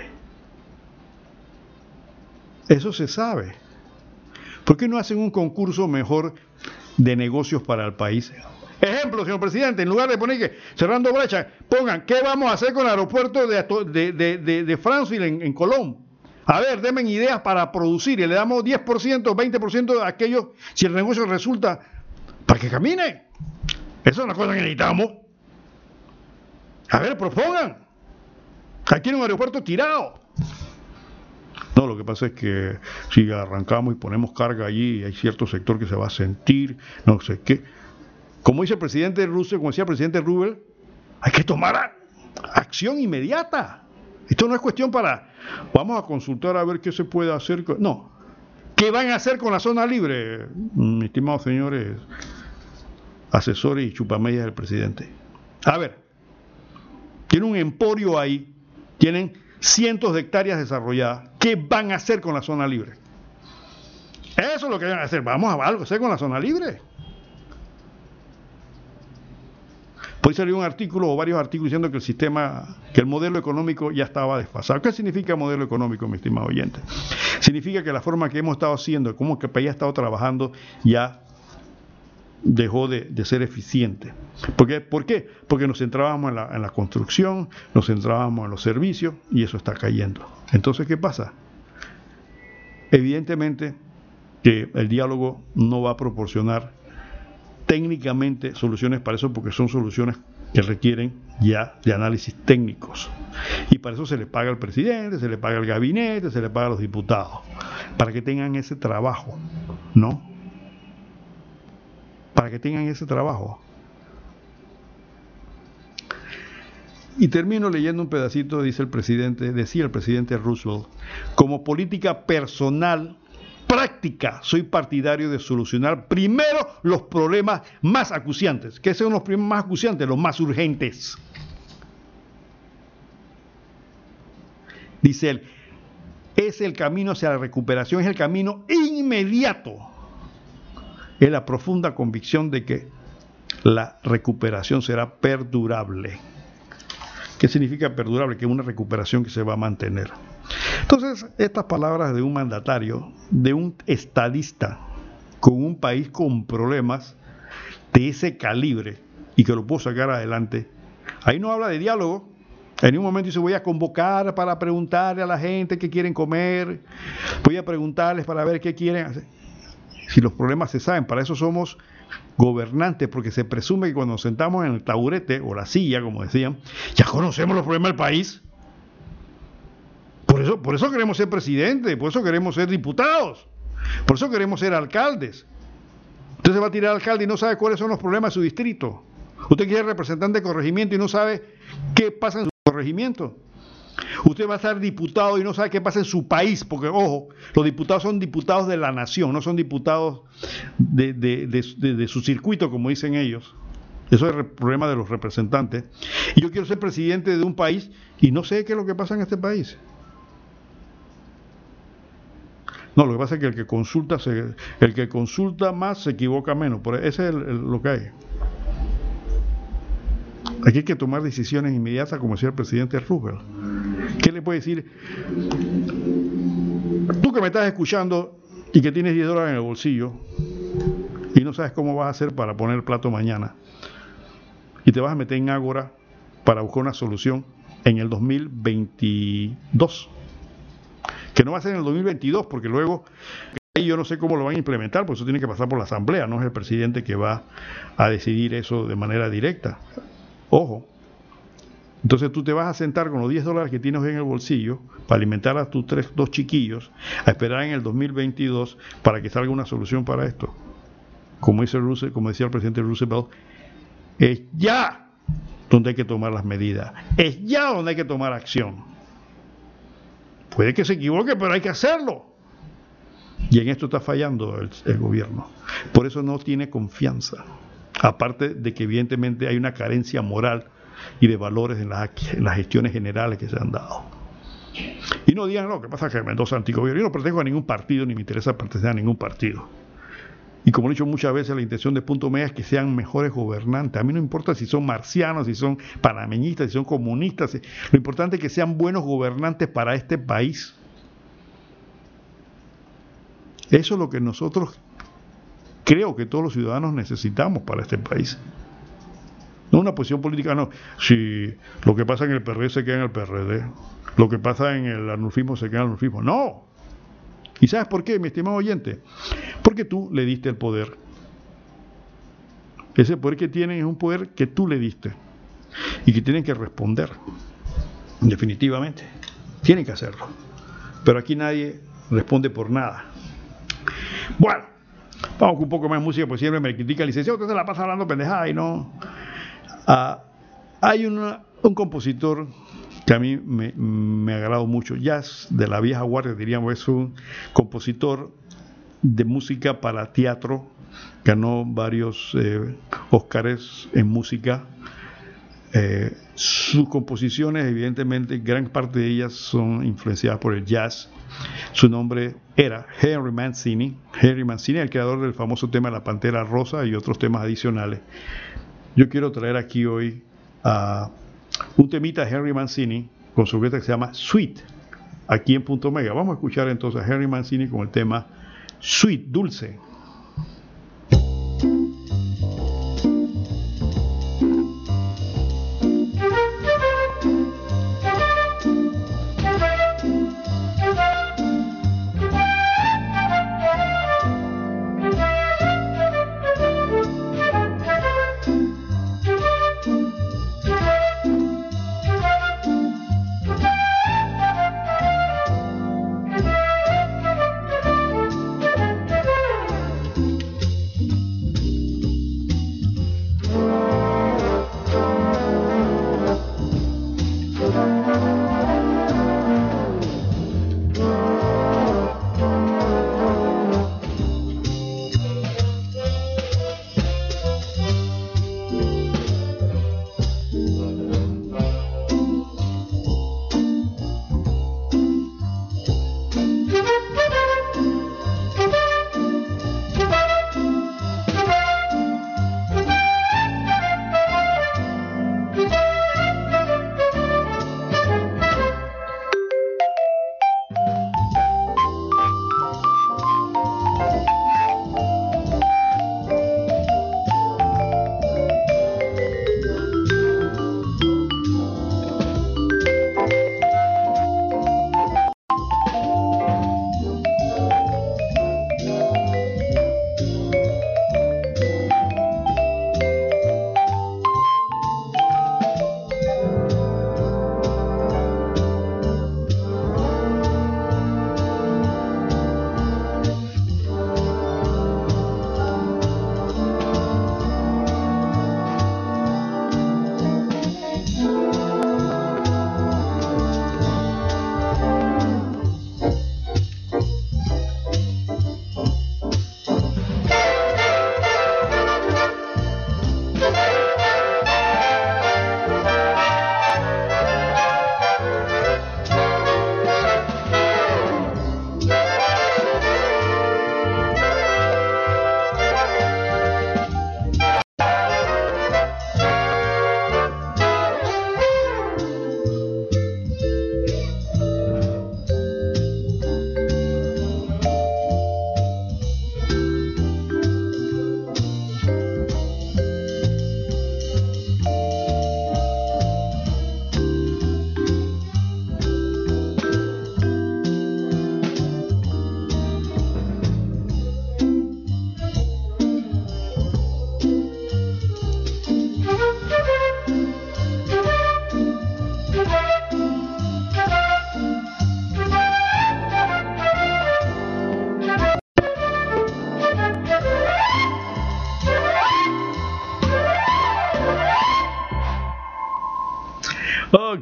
Eso se sabe. ¿Por qué no hacen un concurso mejor de negocios para el país? Ejemplo, señor presidente, en lugar de poner que cerrando brecha, pongan qué vamos a hacer con el aeropuerto de, de, de, de Frankfurt en, en Colón. A ver, denme ideas para producir y le damos 10%, 20% a aquellos, si el negocio resulta, para que camine. Eso es una cosa que necesitamos. A ver, propongan. Aquí tiene un aeropuerto tirado. No, lo que pasa es que si arrancamos y ponemos carga allí, hay cierto sector que se va a sentir, no sé qué. Como dice el presidente Russell, como decía el presidente Rubel, hay que tomar acción inmediata. Esto no es cuestión para, vamos a consultar a ver qué se puede hacer. No. ¿Qué van a hacer con la zona libre, mis estimados señores asesores y chupamedias del presidente? A ver, tiene un emporio ahí tienen cientos de hectáreas desarrolladas. ¿Qué van a hacer con la zona libre? Eso es lo que van a hacer. Vamos a algo hacer con la zona libre. Hoy salió un artículo o varios artículos diciendo que el sistema, que el modelo económico ya estaba desfasado. ¿Qué significa modelo económico, mi estimado oyente? Significa que la forma que hemos estado haciendo, que el país ha estado trabajando, ya dejó de, ser eficiente. ¿Por qué? ¿Por qué? Porque nos centrábamos en la construcción, nos centrábamos en los servicios y eso está cayendo. Entonces, ¿qué pasa? Evidentemente que el diálogo no va a proporcionar técnicamente soluciones para eso porque son soluciones que requieren ya de análisis técnicos. Y para eso se le paga al presidente, se le paga al gabinete, se le paga a los diputados, para que tengan ese trabajo, ¿no? para que tengan ese trabajo. Y termino leyendo un pedacito, dice el presidente, decía el presidente Roosevelt, como política personal práctica soy partidario de solucionar primero los problemas más acuciantes. ¿Qué son los problemas más acuciantes? Los más urgentes. Dice él, es el camino hacia la recuperación, es el camino inmediato es la profunda convicción de que la recuperación será perdurable. ¿Qué significa perdurable? Que es una recuperación que se va a mantener. Entonces, estas palabras de un mandatario, de un estadista, con un país con problemas de ese calibre y que lo puedo sacar adelante, ahí no habla de diálogo. En un momento dice, voy a convocar para preguntarle a la gente qué quieren comer, voy a preguntarles para ver qué quieren hacer si los problemas se saben, para eso somos gobernantes, porque se presume que cuando nos sentamos en el taburete o la silla, como decían, ya conocemos los problemas del país. Por eso, queremos ser presidentes, por eso queremos ser diputados, por eso queremos ser alcaldes. Usted se va a tirar alcalde y no sabe cuáles son los problemas de su distrito. Usted quiere representante de corregimiento y no sabe qué pasa en su corregimiento. Usted va a ser diputado y no sabe qué pasa en su país, porque ojo, los diputados son diputados de la nación, no son diputados de, su circuito, como dicen ellos. Eso es el problema de los representantes. Y yo quiero ser presidente de un país y no sé qué es lo que pasa en este país. No, lo que pasa es que el que consulta, el que consulta más se equivoca menos. Por ese es lo que hay. Aquí hay que tomar decisiones inmediatas, como decía el presidente Roosevelt. ¿Qué le puede decir? Tú que me estás escuchando y que tienes 10 dólares en el bolsillo y no sabes cómo vas a hacer para poner el plato mañana y te vas a meter en Ágora para buscar una solución en el 2022. Que no va a ser en el 2022, porque luego ahí yo no sé cómo lo van a implementar, porque eso tiene que pasar por la Asamblea, no es el presidente que va a decidir eso de manera directa. Ojo. Entonces tú te vas a sentar con los 10 dólares que tienes en el bolsillo para alimentar a tus tres, dos chiquillos, a esperar en el 2022 para que salga una solución para esto. Como, dice Roosevelt, como decía el presidente Roosevelt, es ya donde hay que tomar las medidas, es ya donde hay que tomar acción. Puede que se equivoque, pero hay que hacerlo. Y en esto está fallando el, gobierno. Por eso no tiene confianza. Aparte de que evidentemente hay una carencia moral y de valores en las, gestiones generales que se han dado. Y no digan, no, que pasa que Mendoza es antigobierno. Yo no pertenezco a ningún partido ni me interesa pertenecer a ningún partido. Y como he dicho muchas veces, la intención de Punto Media es que sean mejores gobernantes. A mí no importa si son marcianos, si son panameñistas, si son comunistas. Lo importante es que sean buenos gobernantes para este país. Eso es lo que nosotros creo que todos los ciudadanos necesitamos para este país. No una posición política, no. Si lo que pasa en el PRD se queda en el PRD, lo que pasa en el anulfismo se queda en el anulfismo. No. ¿Y sabes por qué, mi estimado oyente? Porque tú le diste el poder. Ese poder que tienen es un poder que tú le diste y que tienen que responder. Definitivamente. Tienen que hacerlo. Pero aquí nadie responde por nada. Bueno, vamos con un poco más de música, porque siempre me critica el licenciado, usted se la pasa hablando pendejada y no. Ah, hay una, un compositor que a mí me, me ha agradado mucho, jazz de la vieja guardia, diríamos, es un compositor de música para teatro, ganó varios eh, Óscares en música. Eh, sus composiciones, evidentemente, gran parte de ellas son influenciadas por el jazz. Su nombre era Henry Mancini. Henry Mancini, el creador del famoso tema La Pantera Rosa y otros temas adicionales. Yo quiero traer aquí hoy a un temita de Henry Mancini con su que se llama Sweet, aquí en Punto Mega. Vamos a escuchar entonces a Henry Mancini con el tema Sweet, dulce.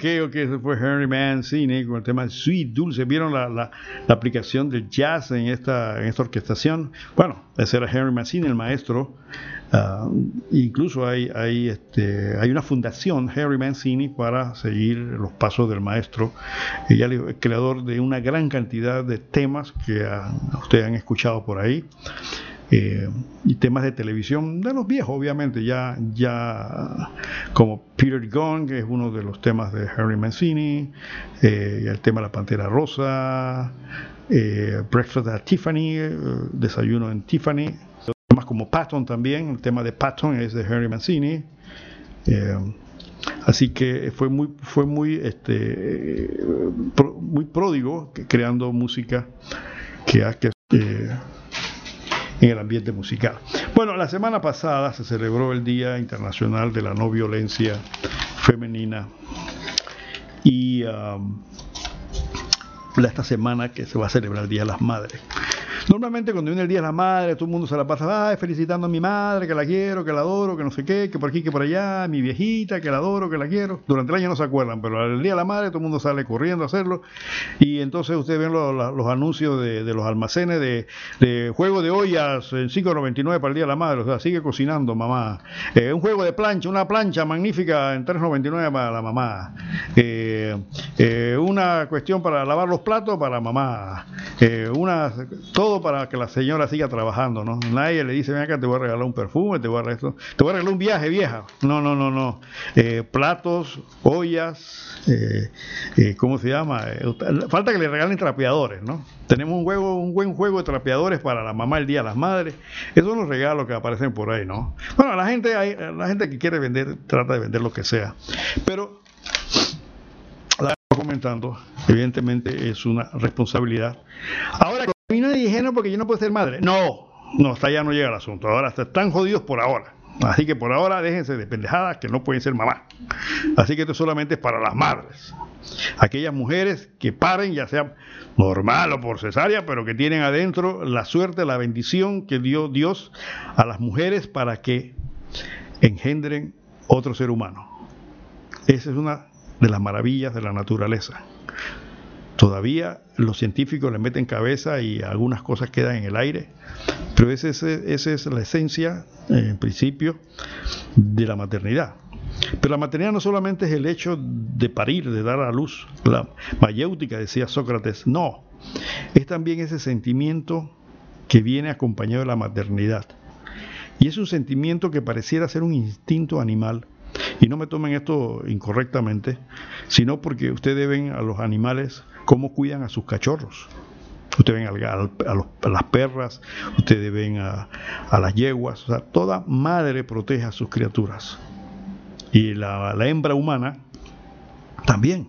Ok, fue Henry Mancini con el tema Sweet Dulce. ¿Vieron la, la, la aplicación del jazz en esta, en esta orquestación? Bueno, ese era Henry Mancini, el maestro. Uh, incluso hay, hay, este, hay una fundación, Henry Mancini, para seguir los pasos del maestro. Ella es creador de una gran cantidad de temas que uh, ustedes han escuchado por ahí. Eh, y temas de televisión de los viejos, obviamente, ya, ya como Peter Gunn, que es uno de los temas de Harry Mancini, eh, el tema de la Pantera Rosa, eh, Breakfast at Tiffany, Desayuno en Tiffany, temas como Patton también, el tema de Patton es de Harry Mancini. Así que fue muy fue muy este muy pródigo creando música que, que en el ambiente musical. Bueno, la semana pasada se celebró el Día Internacional de la No Violencia Femenina y um, esta semana que se va a celebrar el Día de las Madres. Normalmente cuando viene el Día de la Madre, todo el mundo se la pasa Ay, felicitando a mi madre, que la quiero, que la adoro, que no sé qué, que por aquí, que por allá, mi viejita, que la adoro, que la quiero. Durante el año no se acuerdan, pero el Día de la Madre todo el mundo sale corriendo a hacerlo. Y entonces ustedes ven los, anuncios de, los almacenes de, de, juego de ollas en 5.99 para el Día de la Madre. O sea, sigue cocinando, mamá. Eh, un juego de plancha, una plancha magnífica en 3.99 para la mamá. Eh, eh, una cuestión para lavar los platos para mamá. una, todo para que la señora siga trabajando, ¿no? Nadie le dice, ven acá, te voy a regalar un perfume, te voy a regalar esto, te voy a regalar un viaje, vieja. No, no, no, no. Eh, platos, ollas, eh, eh, ¿cómo se llama? falta que le regalen trapeadores, ¿no? Tenemos un juego, un buen juego de trapeadores para la mamá el día de las madres. Esos son los regalos que aparecen por ahí, ¿no? Bueno, la gente, la gente que quiere vender, trata de vender lo que sea. Pero la comentando, evidentemente es una responsabilidad. Ahora no me dijeron porque yo no puedo ser madre. No, no, hasta allá no llega el asunto. Ahora están jodidos por ahora. Así que por ahora déjense de pendejadas que no pueden ser mamá. Así que esto solamente es para las madres. Aquellas mujeres que paren, ya sea normal o por cesárea, pero que tienen adentro la suerte, la bendición que dio Dios a las mujeres para que engendren otro ser humano. Esa es una de las maravillas de la naturaleza. Todavía los científicos le meten cabeza y algunas cosas quedan en el aire, pero esa es, es la esencia, en principio, de la maternidad. Pero la maternidad no solamente es el hecho de parir, de dar a luz, la mayéutica, decía Sócrates, no, es también ese sentimiento que viene acompañado de la maternidad. Y es un sentimiento que pareciera ser un instinto animal, y no me tomen esto incorrectamente, sino porque ustedes ven a los animales cómo cuidan a sus cachorros. Ustedes ven a, las perras, ustedes ven a, las yeguas, o sea, toda madre protege a sus criaturas. Y la, la hembra humana también.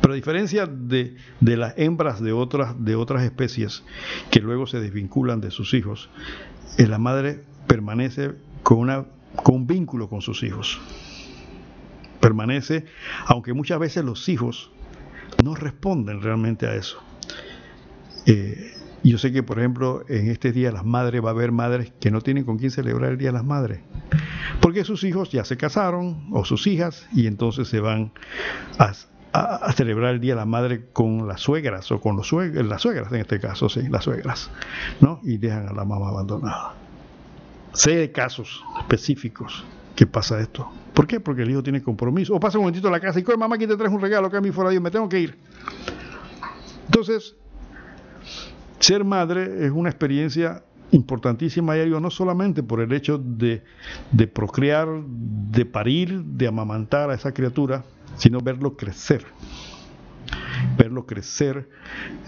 Pero a diferencia de, de, las hembras de otras, de otras especies que luego se desvinculan de sus hijos, eh, la madre permanece con, una, con un vínculo con sus hijos. Permanece, aunque muchas veces los hijos no responden realmente a eso. Eh, yo sé que, por ejemplo, en este Día las Madres va a haber madres que no tienen con quién celebrar el Día de las Madres, porque sus hijos ya se casaron o sus hijas y entonces se van a, celebrar el Día de la Madre con las suegras o con los suegras, las suegras en este caso, sí, las suegras, ¿no? Y dejan a la mamá abandonada. Sé de casos específicos que pasa esto. ¿Por qué? Porque el hijo tiene compromiso. O pasa un momentito a la casa y, mamá, aquí te traes un regalo que a mí fuera Dios, me tengo que ir. Entonces, ser madre es una experiencia importantísima, ya digo, no solamente por el hecho de, de procrear, de parir, de amamantar a esa criatura, sino verlo crecer. Verlo crecer,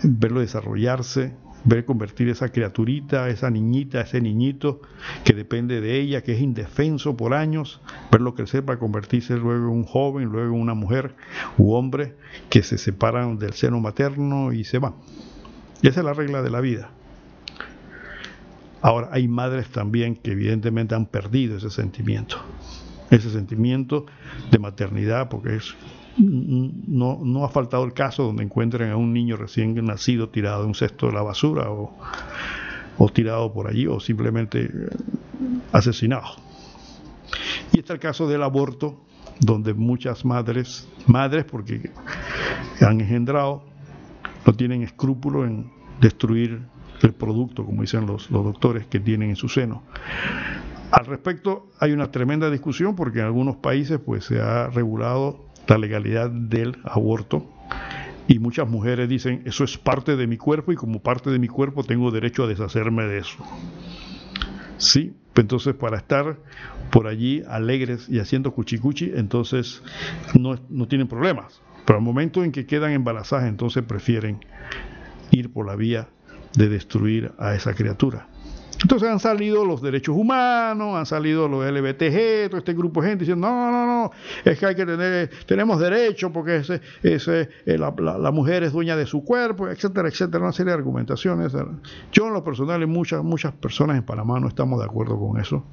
verlo desarrollarse, ver convertir esa criaturita, esa niñita, ese niñito que depende de ella, que es indefenso por años, verlo crecer para convertirse luego en un joven, luego en una mujer u hombre que se separan del seno materno y se van. Esa es la regla de la vida. Ahora, hay madres también que evidentemente han perdido ese sentimiento, ese sentimiento de maternidad, porque es no, no ha faltado el caso donde encuentren a un niño recién nacido tirado en un cesto de la basura o, o tirado por allí o simplemente asesinado. Y está el caso del aborto, donde muchas madres, madres porque han engendrado, no tienen escrúpulo en destruir el producto, como dicen los, los doctores que tienen en su seno. Al respecto, hay una tremenda discusión porque en algunos países pues, se ha regulado la legalidad del aborto y muchas mujeres dicen, eso es parte de mi cuerpo y como parte de mi cuerpo tengo derecho a deshacerme de eso. Sí, entonces para estar por allí alegres y haciendo cuchicuchi, entonces no, no tienen problemas. Pero al momento en que quedan embarazadas, entonces prefieren ir por la vía de destruir a esa criatura. Entonces han salido los derechos humanos, han salido los LBTG, todo este grupo de gente diciendo, no, no, no, es que hay que tener, tenemos derecho porque ese, ese, eh, la, mujer es dueña de su cuerpo, etcétera, etcétera, una serie de argumentaciones. Yo en lo personal y muchas, muchas personas en Panamá no estamos de acuerdo con eso.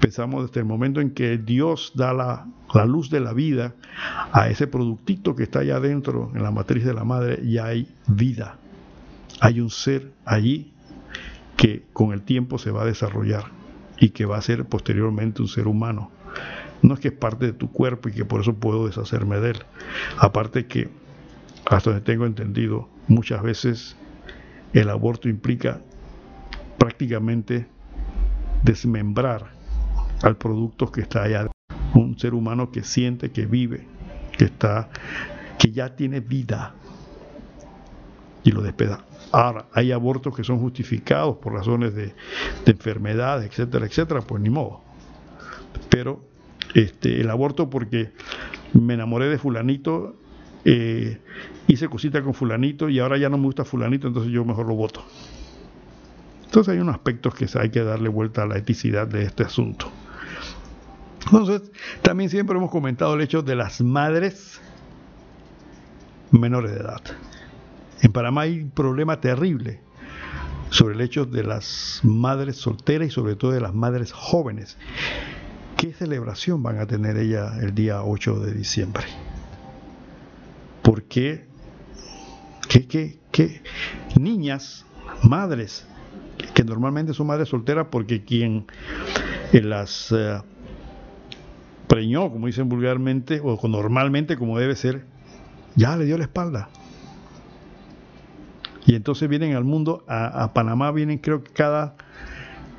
Pensamos desde el momento en que Dios da la, la luz de la vida a ese productito que está allá adentro, en la matriz de la madre, ya hay vida. Hay un ser allí que con el tiempo se va a desarrollar y que va a ser posteriormente un ser humano. No es que es parte de tu cuerpo y que por eso puedo deshacerme de él. Aparte que, hasta donde tengo entendido, muchas veces el aborto implica prácticamente desmembrar al producto que está allá. Un ser humano que siente, que vive, que está, que ya tiene vida y lo despeda. Ahora, hay abortos que son justificados por razones de, de enfermedades, etcétera, etcétera, pues ni modo. Pero este, el aborto porque me enamoré de fulanito, eh, hice cosita con fulanito y ahora ya no me gusta fulanito, entonces yo mejor lo voto. Entonces hay unos aspectos que hay que darle vuelta a la eticidad de este asunto. Entonces, también siempre hemos comentado el hecho de las madres menores de edad. En Panamá hay un problema terrible sobre el hecho de las madres solteras y sobre todo de las madres jóvenes. ¿Qué celebración van a tener ellas el día 8 de diciembre? ¿Por qué? ¿Qué, qué, qué? Niñas, madres, que normalmente son madres solteras porque quien las uh, preñó, como dicen vulgarmente, o normalmente como debe ser, ya le dio la espalda. Y entonces vienen al mundo, a, Panamá vienen creo que cada,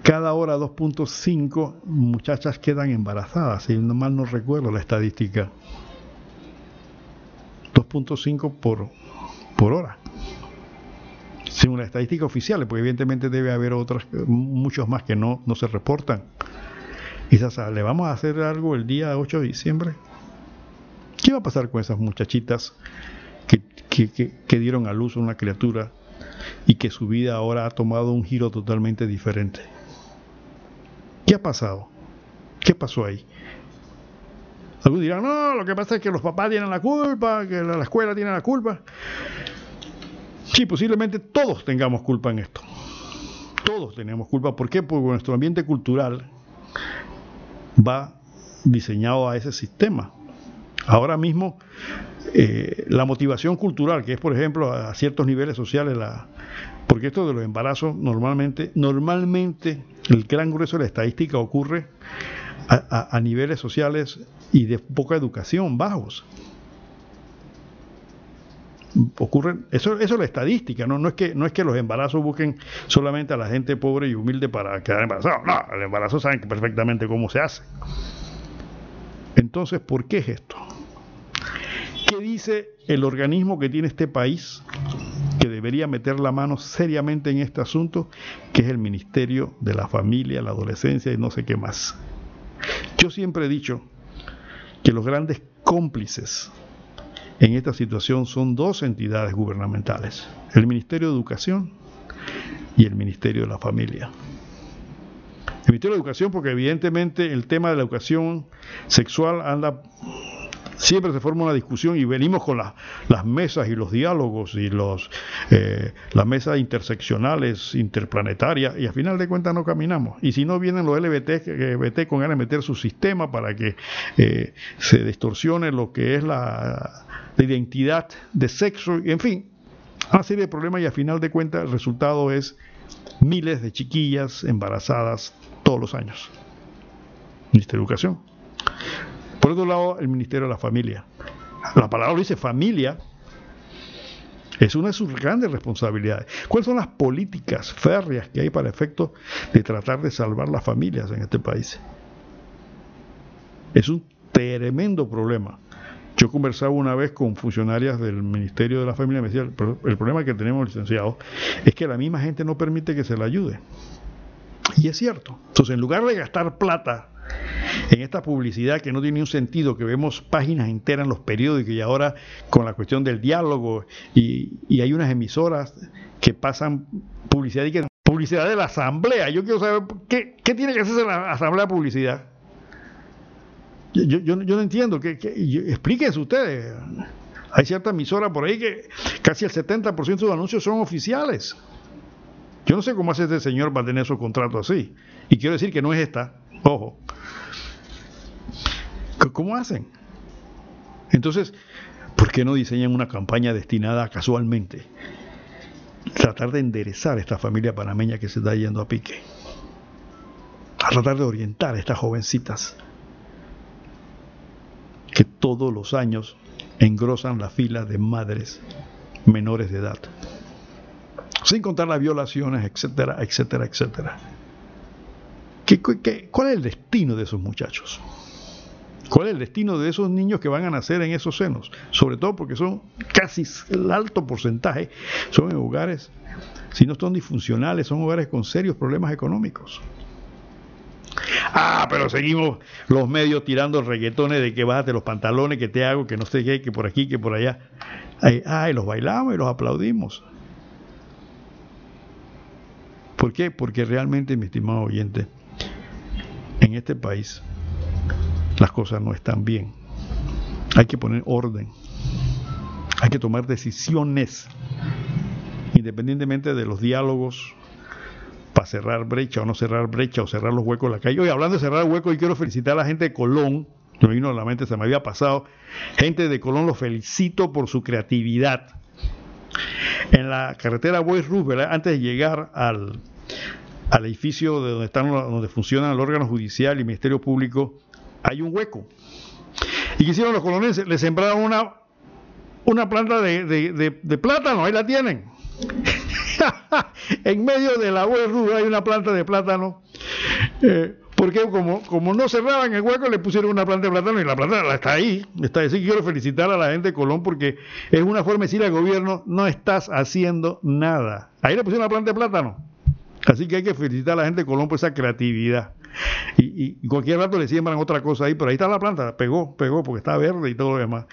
cada hora 2.5 muchachas quedan embarazadas, si mal no recuerdo la estadística. 2.5 por, por hora. Según la estadística oficial, porque evidentemente debe haber otras, muchos más que no, no se reportan. Y ¿le vamos a hacer algo el día 8 de diciembre? ¿Qué va a pasar con esas muchachitas que, dieron a luz a una criatura y que su vida ahora ha tomado un giro totalmente diferente. ¿Qué ha pasado? ¿Qué pasó ahí? Algunos dirán, no, lo que pasa es que los papás tienen la culpa, que la escuela tiene la culpa. Sí, posiblemente todos tengamos culpa en esto. Todos tenemos culpa. ¿Por qué? Porque nuestro ambiente cultural va diseñado a ese sistema. Ahora mismo, eh, la motivación cultural, que es, por ejemplo, a ciertos niveles sociales, la, porque esto de los embarazos normalmente, normalmente el gran grueso de la estadística ocurre a, niveles sociales y de poca educación bajos. Ocurren, eso, eso es la estadística, ¿no? No, es que, no es que los embarazos busquen solamente a la gente pobre y humilde para quedar embarazado. No, el embarazo saben perfectamente cómo se hace. Entonces, ¿por qué es esto? ¿Qué dice el organismo que tiene este país que debería meter la mano seriamente en este asunto, que es el Ministerio de la Familia, la Adolescencia y no sé qué más? Yo siempre he dicho que los grandes cómplices en esta situación son dos entidades gubernamentales, el Ministerio de Educación y el Ministerio de la Familia. El Ministerio de Educación, porque evidentemente el tema de la educación sexual anda siempre se forma una discusión y venimos con la, las mesas y los diálogos y los eh, las mesas interseccionales, interplanetarias, y al final de cuentas no caminamos. Y si no vienen los LBT, con ganas de meter su sistema para que eh, se distorsione lo que es la, identidad de sexo, y en fin, una serie de problemas y al final de cuentas el resultado es miles de chiquillas embarazadas todos los años. Ministerio de Educación. Por otro lado, el Ministerio de la Familia. La palabra dice familia. Es una de sus grandes responsabilidades. ¿Cuáles son las políticas férreas que hay para efecto de tratar de salvar las familias en este país? Es un tremendo problema. Yo conversaba una vez con funcionarias del Ministerio de la Familia y me decía, el problema que tenemos, licenciados, es que la misma gente no permite que se la ayude. Y es cierto. Entonces, en lugar de gastar plata en esta publicidad que no tiene un sentido, que vemos páginas enteras en los periódicos y ahora con la cuestión del diálogo y, hay unas emisoras que pasan publicidad y que publicidad de la asamblea. Yo quiero saber qué, tiene que hacerse la asamblea publicidad. Yo, yo, no entiendo, que, explíquense ustedes. Hay cierta emisora por ahí que casi el 70% de sus anuncios son oficiales. Yo no sé cómo hace este señor para tener su contrato así. Y quiero decir que no es esta, ojo. ¿Cómo hacen? Entonces, ¿por qué no diseñan una campaña destinada casualmente tratar de enderezar esta familia panameña que se está yendo a pique? A tratar de orientar a estas jovencitas que todos los años engrosan la fila de madres menores de edad. Sin contar las violaciones, etcétera, etcétera, etcétera. Cuál es el destino de esos muchachos? ¿Cuál es el destino de esos niños que van a nacer en esos senos? Sobre todo porque son casi el alto porcentaje, son en hogares, si no son disfuncionales, son hogares con serios problemas económicos. Ah, pero seguimos los medios tirando reggaetones de que bájate los pantalones, que te hago, que no sé qué, que por aquí, que por allá. Ay, los bailamos y los aplaudimos. ¿Por qué? Porque realmente, mi estimado oyente, este país las cosas no están bien. Hay que poner orden. Hay que tomar decisiones, independientemente de los diálogos para cerrar brecha o no cerrar brecha o cerrar los huecos en la calle. Hoy hablando de cerrar huecos, y quiero felicitar a la gente de Colón. Me vino a la mente, se me había pasado. Gente de Colón, los felicito por su creatividad. En la carretera Boys Roosevelt, antes de llegar al, al edificio de donde, están, donde funcionan el órgano judicial y Ministerio Público, hay un hueco. ¿Y qué hicieron los colonenses? Le sembraron una, una planta de, de, plátano, ahí la tienen. en medio de la hueco hay una planta de plátano. Eh, porque como, como no cerraban el hueco, le pusieron una planta de plátano y la planta está ahí. Está ahí. quiero felicitar a la gente de Colón porque es una forma de decirle al gobierno, no estás haciendo nada. Ahí le pusieron una planta de plátano. Así que hay que felicitar a la gente de Colón por esa creatividad. Y, cualquier rato le siembran otra cosa ahí, pero ahí está la planta, pegó, pegó, porque está verde y todo lo demás.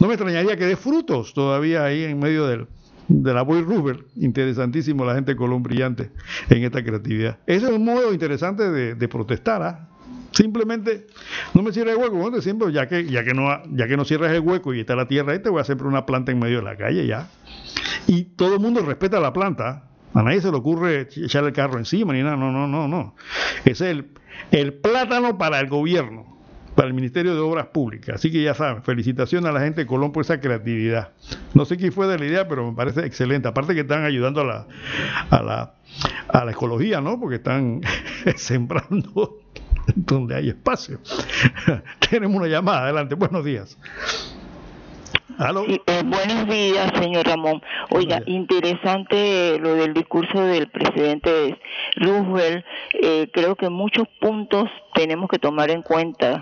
no me extrañaría que dé frutos todavía ahí en medio del, de la Boy Rubber. Interesantísimo la gente de Colón brillante en esta creatividad. Ese es un modo interesante de, protestar. ¿ah? Simplemente no me cierres el hueco, siempre, ya que, ya que no, ya que no cierras el hueco y está la tierra ahí, te voy a hacer una planta en medio de la calle ya. Y todo el mundo respeta la planta. A nadie se le ocurre echar el carro encima ni nada, no, no, no, no. Es el, plátano para el gobierno, para el Ministerio de Obras Públicas. Así que ya saben, felicitaciones a la gente de Colón por esa creatividad. No sé quién fue de la idea, pero me parece excelente. Aparte que están ayudando a la, a la, a la ecología, ¿no? Porque están sembrando donde hay espacio. Tenemos una llamada, adelante, buenos días. Eh, buenos días, señor Ramón. Oiga, interesante lo del discurso del presidente Roosevelt. Eh, creo que muchos puntos tenemos que tomar en cuenta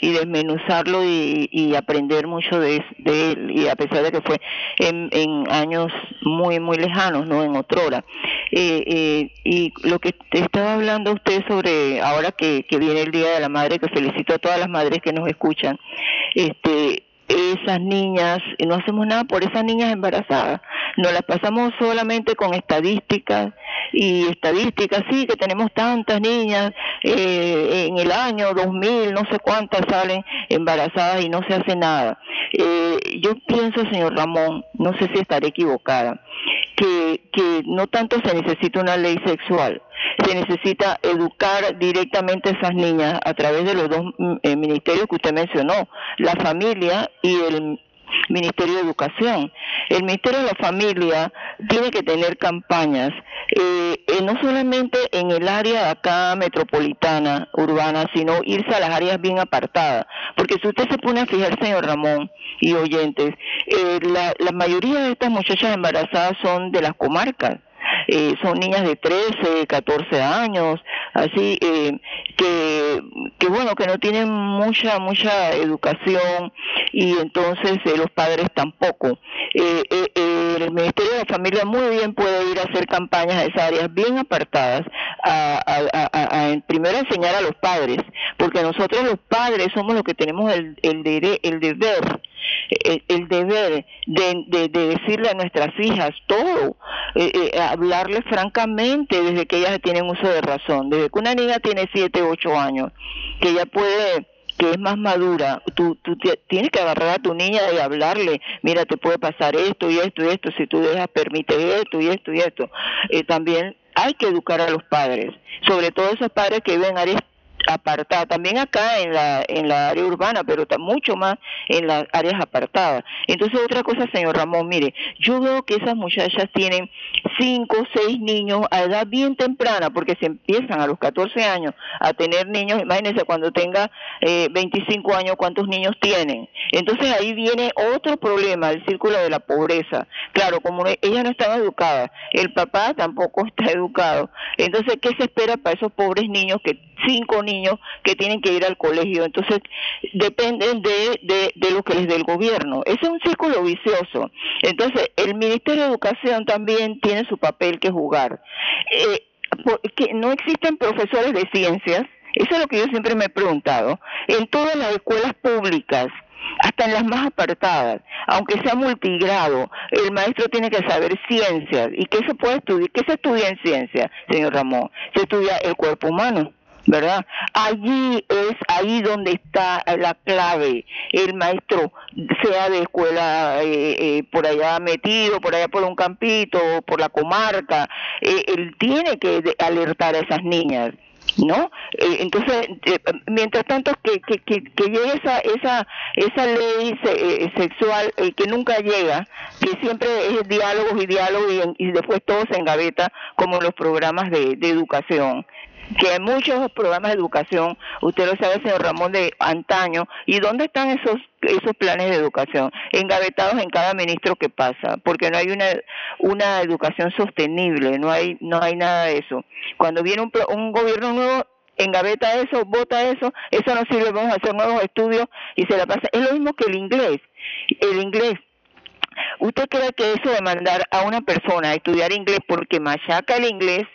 y desmenuzarlo y, aprender mucho de, él y a pesar de que fue en, años muy muy lejanos no en otrora eh, y lo que estaba hablando usted sobre ahora que, que viene el día de la madre que felicito a todas las madres que nos escuchan este esas niñas, y no hacemos nada por esas niñas embarazadas. Nos las pasamos solamente con estadísticas y estadísticas, sí, que tenemos tantas niñas eh, en el año 2000, no sé cuántas salen embarazadas y no se hace nada. Eh, yo pienso, señor Ramón, no sé si estaré equivocada, que, que no tanto se necesita una ley sexual, se necesita educar directamente a esas niñas a través de los dos mm, eh, ministerios que usted mencionó, la familia y el Ministerio de Educación. El Ministerio de la Familia tiene que tener campañas eh, eh, no solamente en el área acá metropolitana, urbana, sino irse a las áreas bien apartadas. Porque si usted se pone a fijar, señor Ramón y oyentes, eh, la, la mayoría de estas muchachas embarazadas son de las comarcas eh, son niñas de 13, 14 años, así eh, que, bueno, que no tienen mucha, mucha educación y entonces eh, los padres tampoco. Eh, eh, el Ministerio de Familia muy bien puede ir a hacer campañas a esas áreas bien apartadas, a, a, primero enseñar a los padres, porque nosotros los padres somos los que tenemos el, el, el deber el, el deber de, de, de, decirle a nuestras hijas todo, eh, eh, francamente desde que ellas tienen uso de razón, desde que una niña tiene 7, 8 años, que ella puede que es más madura, tú, tú tienes que agarrar a tu niña y hablarle, mira, te puede pasar esto y esto y esto, si tú dejas, permite esto y esto y esto. Eh, también hay que educar a los padres, sobre todo esos padres que viven áreas apartada, también acá en la, en la área urbana, pero mucho más en las áreas apartadas. Entonces, otra cosa, señor Ramón, mire, yo veo que esas muchachas tienen cinco, seis niños a edad bien temprana, porque se empiezan a los 14 años a tener niños, imagínense cuando tenga eh, 25 años, cuántos niños tienen. Entonces ahí viene otro problema, el círculo de la pobreza. Claro, como ellas no están educadas, el papá tampoco está educado. Entonces, ¿qué se espera para esos pobres niños que cinco niños que tienen que ir al colegio. Entonces, dependen de, de, lo que les dé el gobierno. Ese es un círculo vicioso. Entonces, el Ministerio de Educación también tiene su papel que jugar. Eh, porque no existen profesores de ciencias, eso es lo que yo siempre me he preguntado, en todas las escuelas públicas hasta en las más apartadas, aunque sea multigrado, el maestro tiene que saber ciencias. ¿Y qué se puede estudiar? ¿Qué se estudia en ciencia, señor Ramón? Se estudia el cuerpo humano. ¿Verdad? Allí es ahí donde está la clave. El maestro, sea de escuela eh, eh, por allá metido, por allá por un campito, por la comarca, eh, él tiene que alertar a esas niñas. ¿no? Eh, entonces, eh, mientras tanto que, que, que, llegue esa, esa, esa ley se, eh, sexual eh, que nunca llega, que siempre es diálogos y diálogos y, y después todo se engaveta como los programas de, de educación que hay muchos programas de educación, usted lo sabe, señor Ramón, de antaño, ¿y dónde están esos esos planes de educación engavetados en cada ministro que pasa porque no hay una una educación sostenible no hay no hay nada de eso. Cuando viene un, un gobierno nuevo engaveta eso vota eso eso no sirve vamos a hacer nuevos estudios y se la pasa. Es lo mismo que el inglés. El inglés ¿Usted cree que eso de mandar a una persona a estudiar inglés porque machaca el inglés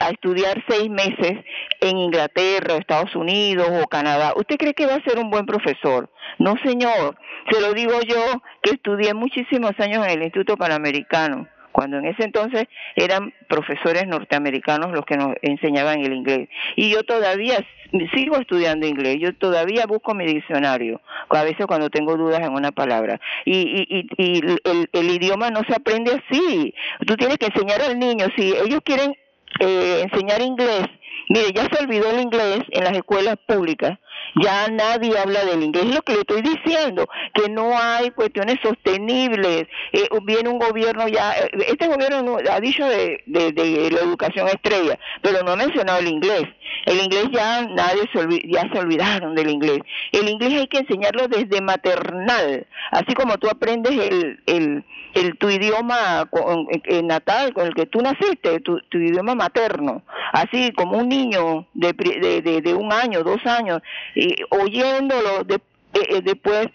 a estudiar seis meses en Inglaterra, Estados Unidos o Canadá, ¿usted cree que va a ser un buen profesor? No, señor. Se lo digo yo, que estudié muchísimos años en el Instituto Panamericano cuando en ese entonces eran profesores norteamericanos los que nos enseñaban el inglés. Y yo todavía sigo estudiando inglés, yo todavía busco mi diccionario, a veces cuando tengo dudas en una palabra. Y, y, y, el, el idioma no se aprende así. Tú tienes que enseñar al niño, si ellos quieren eh, enseñar inglés. Mire, ya se olvidó el inglés en las escuelas públicas, ya nadie habla del inglés, es lo que le estoy diciendo, que no hay cuestiones sostenibles, eh, viene un gobierno ya, eh, este gobierno ha dicho de, de, de, la educación estrella, pero no ha mencionado el inglés, el inglés ya nadie se ya se olvidaron del inglés, el inglés hay que enseñarlo desde maternal, así como tú aprendes el, el el tu idioma natal con el que tú naciste, tu, tu idioma materno, así como un niño de, de, de, un año, dos años, y oyéndolo, de, eh, después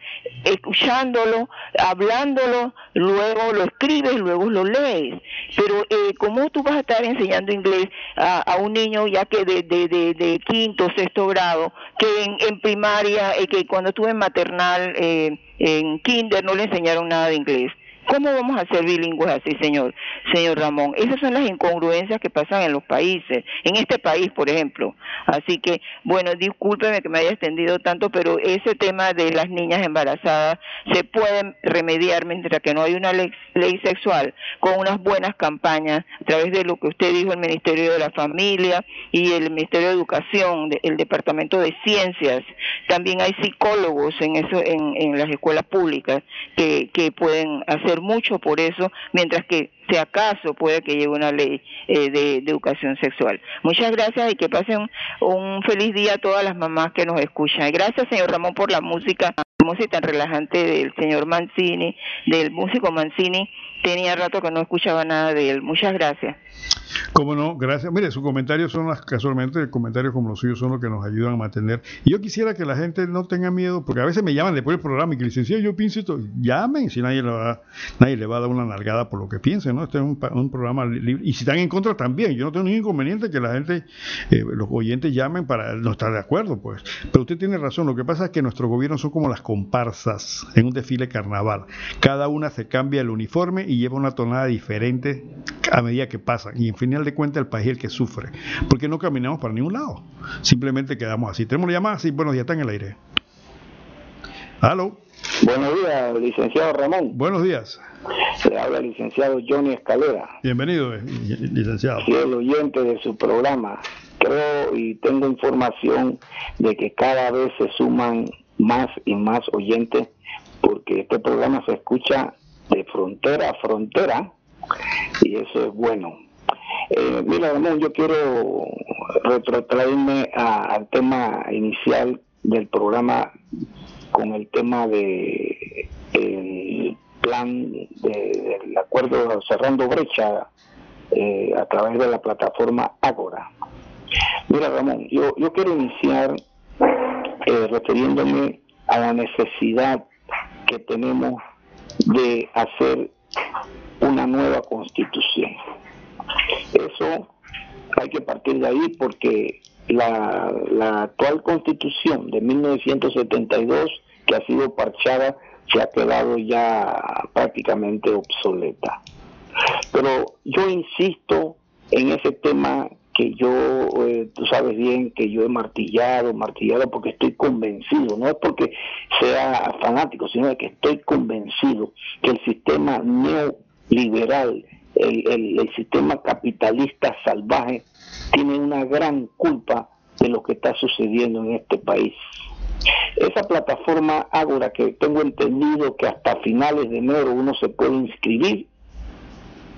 escuchándolo, hablándolo, luego lo escribes, luego lo lees. Pero eh, ¿cómo tú vas a estar enseñando inglés a, un niño ya que de, de, de, de quinto, sexto grado, que en, en primaria, eh, que cuando estuve en maternal, eh, en kinder, no le enseñaron nada de inglés? ¿Cómo vamos a ser bilingües así, señor, señor Ramón? Esas son las incongruencias que pasan en los países, en este país, por ejemplo. Así que, bueno, discúlpeme que me haya extendido tanto, pero ese tema de las niñas embarazadas se puede remediar mientras que no hay una ley, ley sexual con unas buenas campañas a través de lo que usted dijo, el Ministerio de la Familia y el Ministerio de Educación, el Departamento de Ciencias. También hay psicólogos en eso, en, en las escuelas públicas que, que pueden hacer mucho por eso, mientras que si acaso puede que llegue una ley eh, de, educación sexual. Muchas gracias y que pasen un feliz día a todas las mamás que nos escuchan. Gracias, señor Ramón, por la música, música tan relajante del señor Mancini, del músico Mancini. Tenía rato que no escuchaba nada de él. Muchas gracias. Cómo no, gracias. Mire, sus comentarios son las, casualmente, comentarios como los suyos son los que nos ayudan a mantener. Y yo quisiera que la gente no tenga miedo, porque a veces me llaman después del programa y que licenciado, yo pienso esto, llamen, si nadie le va, nadie le va a dar una nalgada por lo que piensen, ¿no? Este es un, un programa libre. Y si están en contra también, yo no tengo ningún inconveniente que la gente, eh, los oyentes llamen para no estar de acuerdo, pues. Pero usted tiene razón, lo que pasa es que nuestros gobiernos son como las comparsas en un desfile carnaval. Cada una se cambia el uniforme y lleva una tonada diferente a medida que pasan. Y en final de cuentas el país es el que sufre. Porque no caminamos para ningún lado. Simplemente quedamos así. Tenemos llamadas y buenos días, está en el aire. Aló. Buenos días, licenciado Ramón. Buenos días. Se habla el licenciado Johnny Escalera. Bienvenido, eh, licenciado. el oyente de su programa. Creo y tengo información de que cada vez se suman más y más oyentes porque este programa se escucha de frontera a frontera y eso es bueno. Eh, mira, Ramón, yo quiero retrotraerme al tema inicial del programa con el tema de el plan del acuerdo cerrando brecha eh, a través de la plataforma Agora. Mira, Ramón, yo, yo quiero iniciar eh, refiriéndome a la necesidad que tenemos de hacer una nueva constitución. Eso hay que partir de ahí porque la, la actual constitución de 1972, que ha sido parchada, se ha quedado ya prácticamente obsoleta. Pero yo insisto en ese tema que yo, eh, tú sabes bien que yo he martillado, martillado porque estoy convencido, no es porque sea fanático, sino de que estoy convencido que el sistema neoliberal, el, el sistema capitalista salvaje, tiene una gran culpa de lo que está sucediendo en este país. Esa plataforma Ágora, que tengo entendido que hasta finales de enero uno se puede inscribir,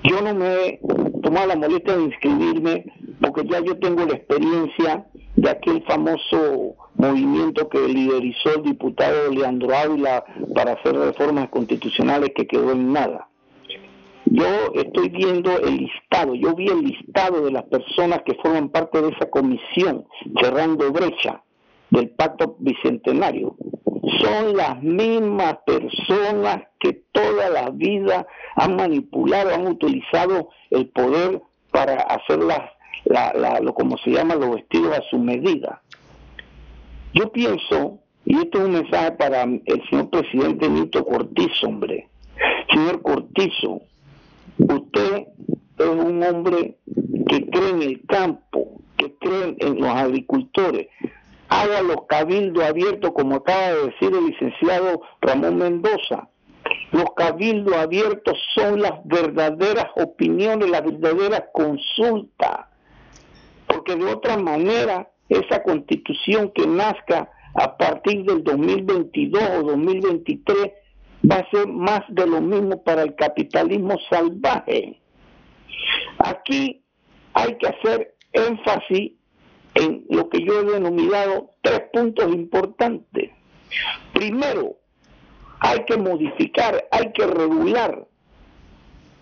yo no me he tomado la molestia de inscribirme porque ya yo tengo la experiencia de aquel famoso movimiento que liderizó el diputado Leandro Ávila para hacer reformas constitucionales que quedó en nada. Yo estoy viendo el listado, yo vi el listado de las personas que forman parte de esa comisión cerrando brecha del pacto bicentenario. Son las mismas personas que toda la vida han manipulado, han utilizado el poder para hacer lo como se llama los vestidos a su medida. Yo pienso, y esto es un mensaje para el señor presidente Nito Cortizo, hombre. Señor Cortizo, Usted es un hombre que cree en el campo, que cree en los agricultores. Haga los cabildos abiertos, como acaba de decir el licenciado Ramón Mendoza. Los cabildos abiertos son las verdaderas opiniones, las verdaderas consultas. Porque de otra manera, esa constitución que nazca a partir del 2022 o 2023 va a ser más de lo mismo para el capitalismo salvaje. Aquí hay que hacer énfasis en lo que yo he denominado tres puntos importantes. Primero, hay que modificar, hay que regular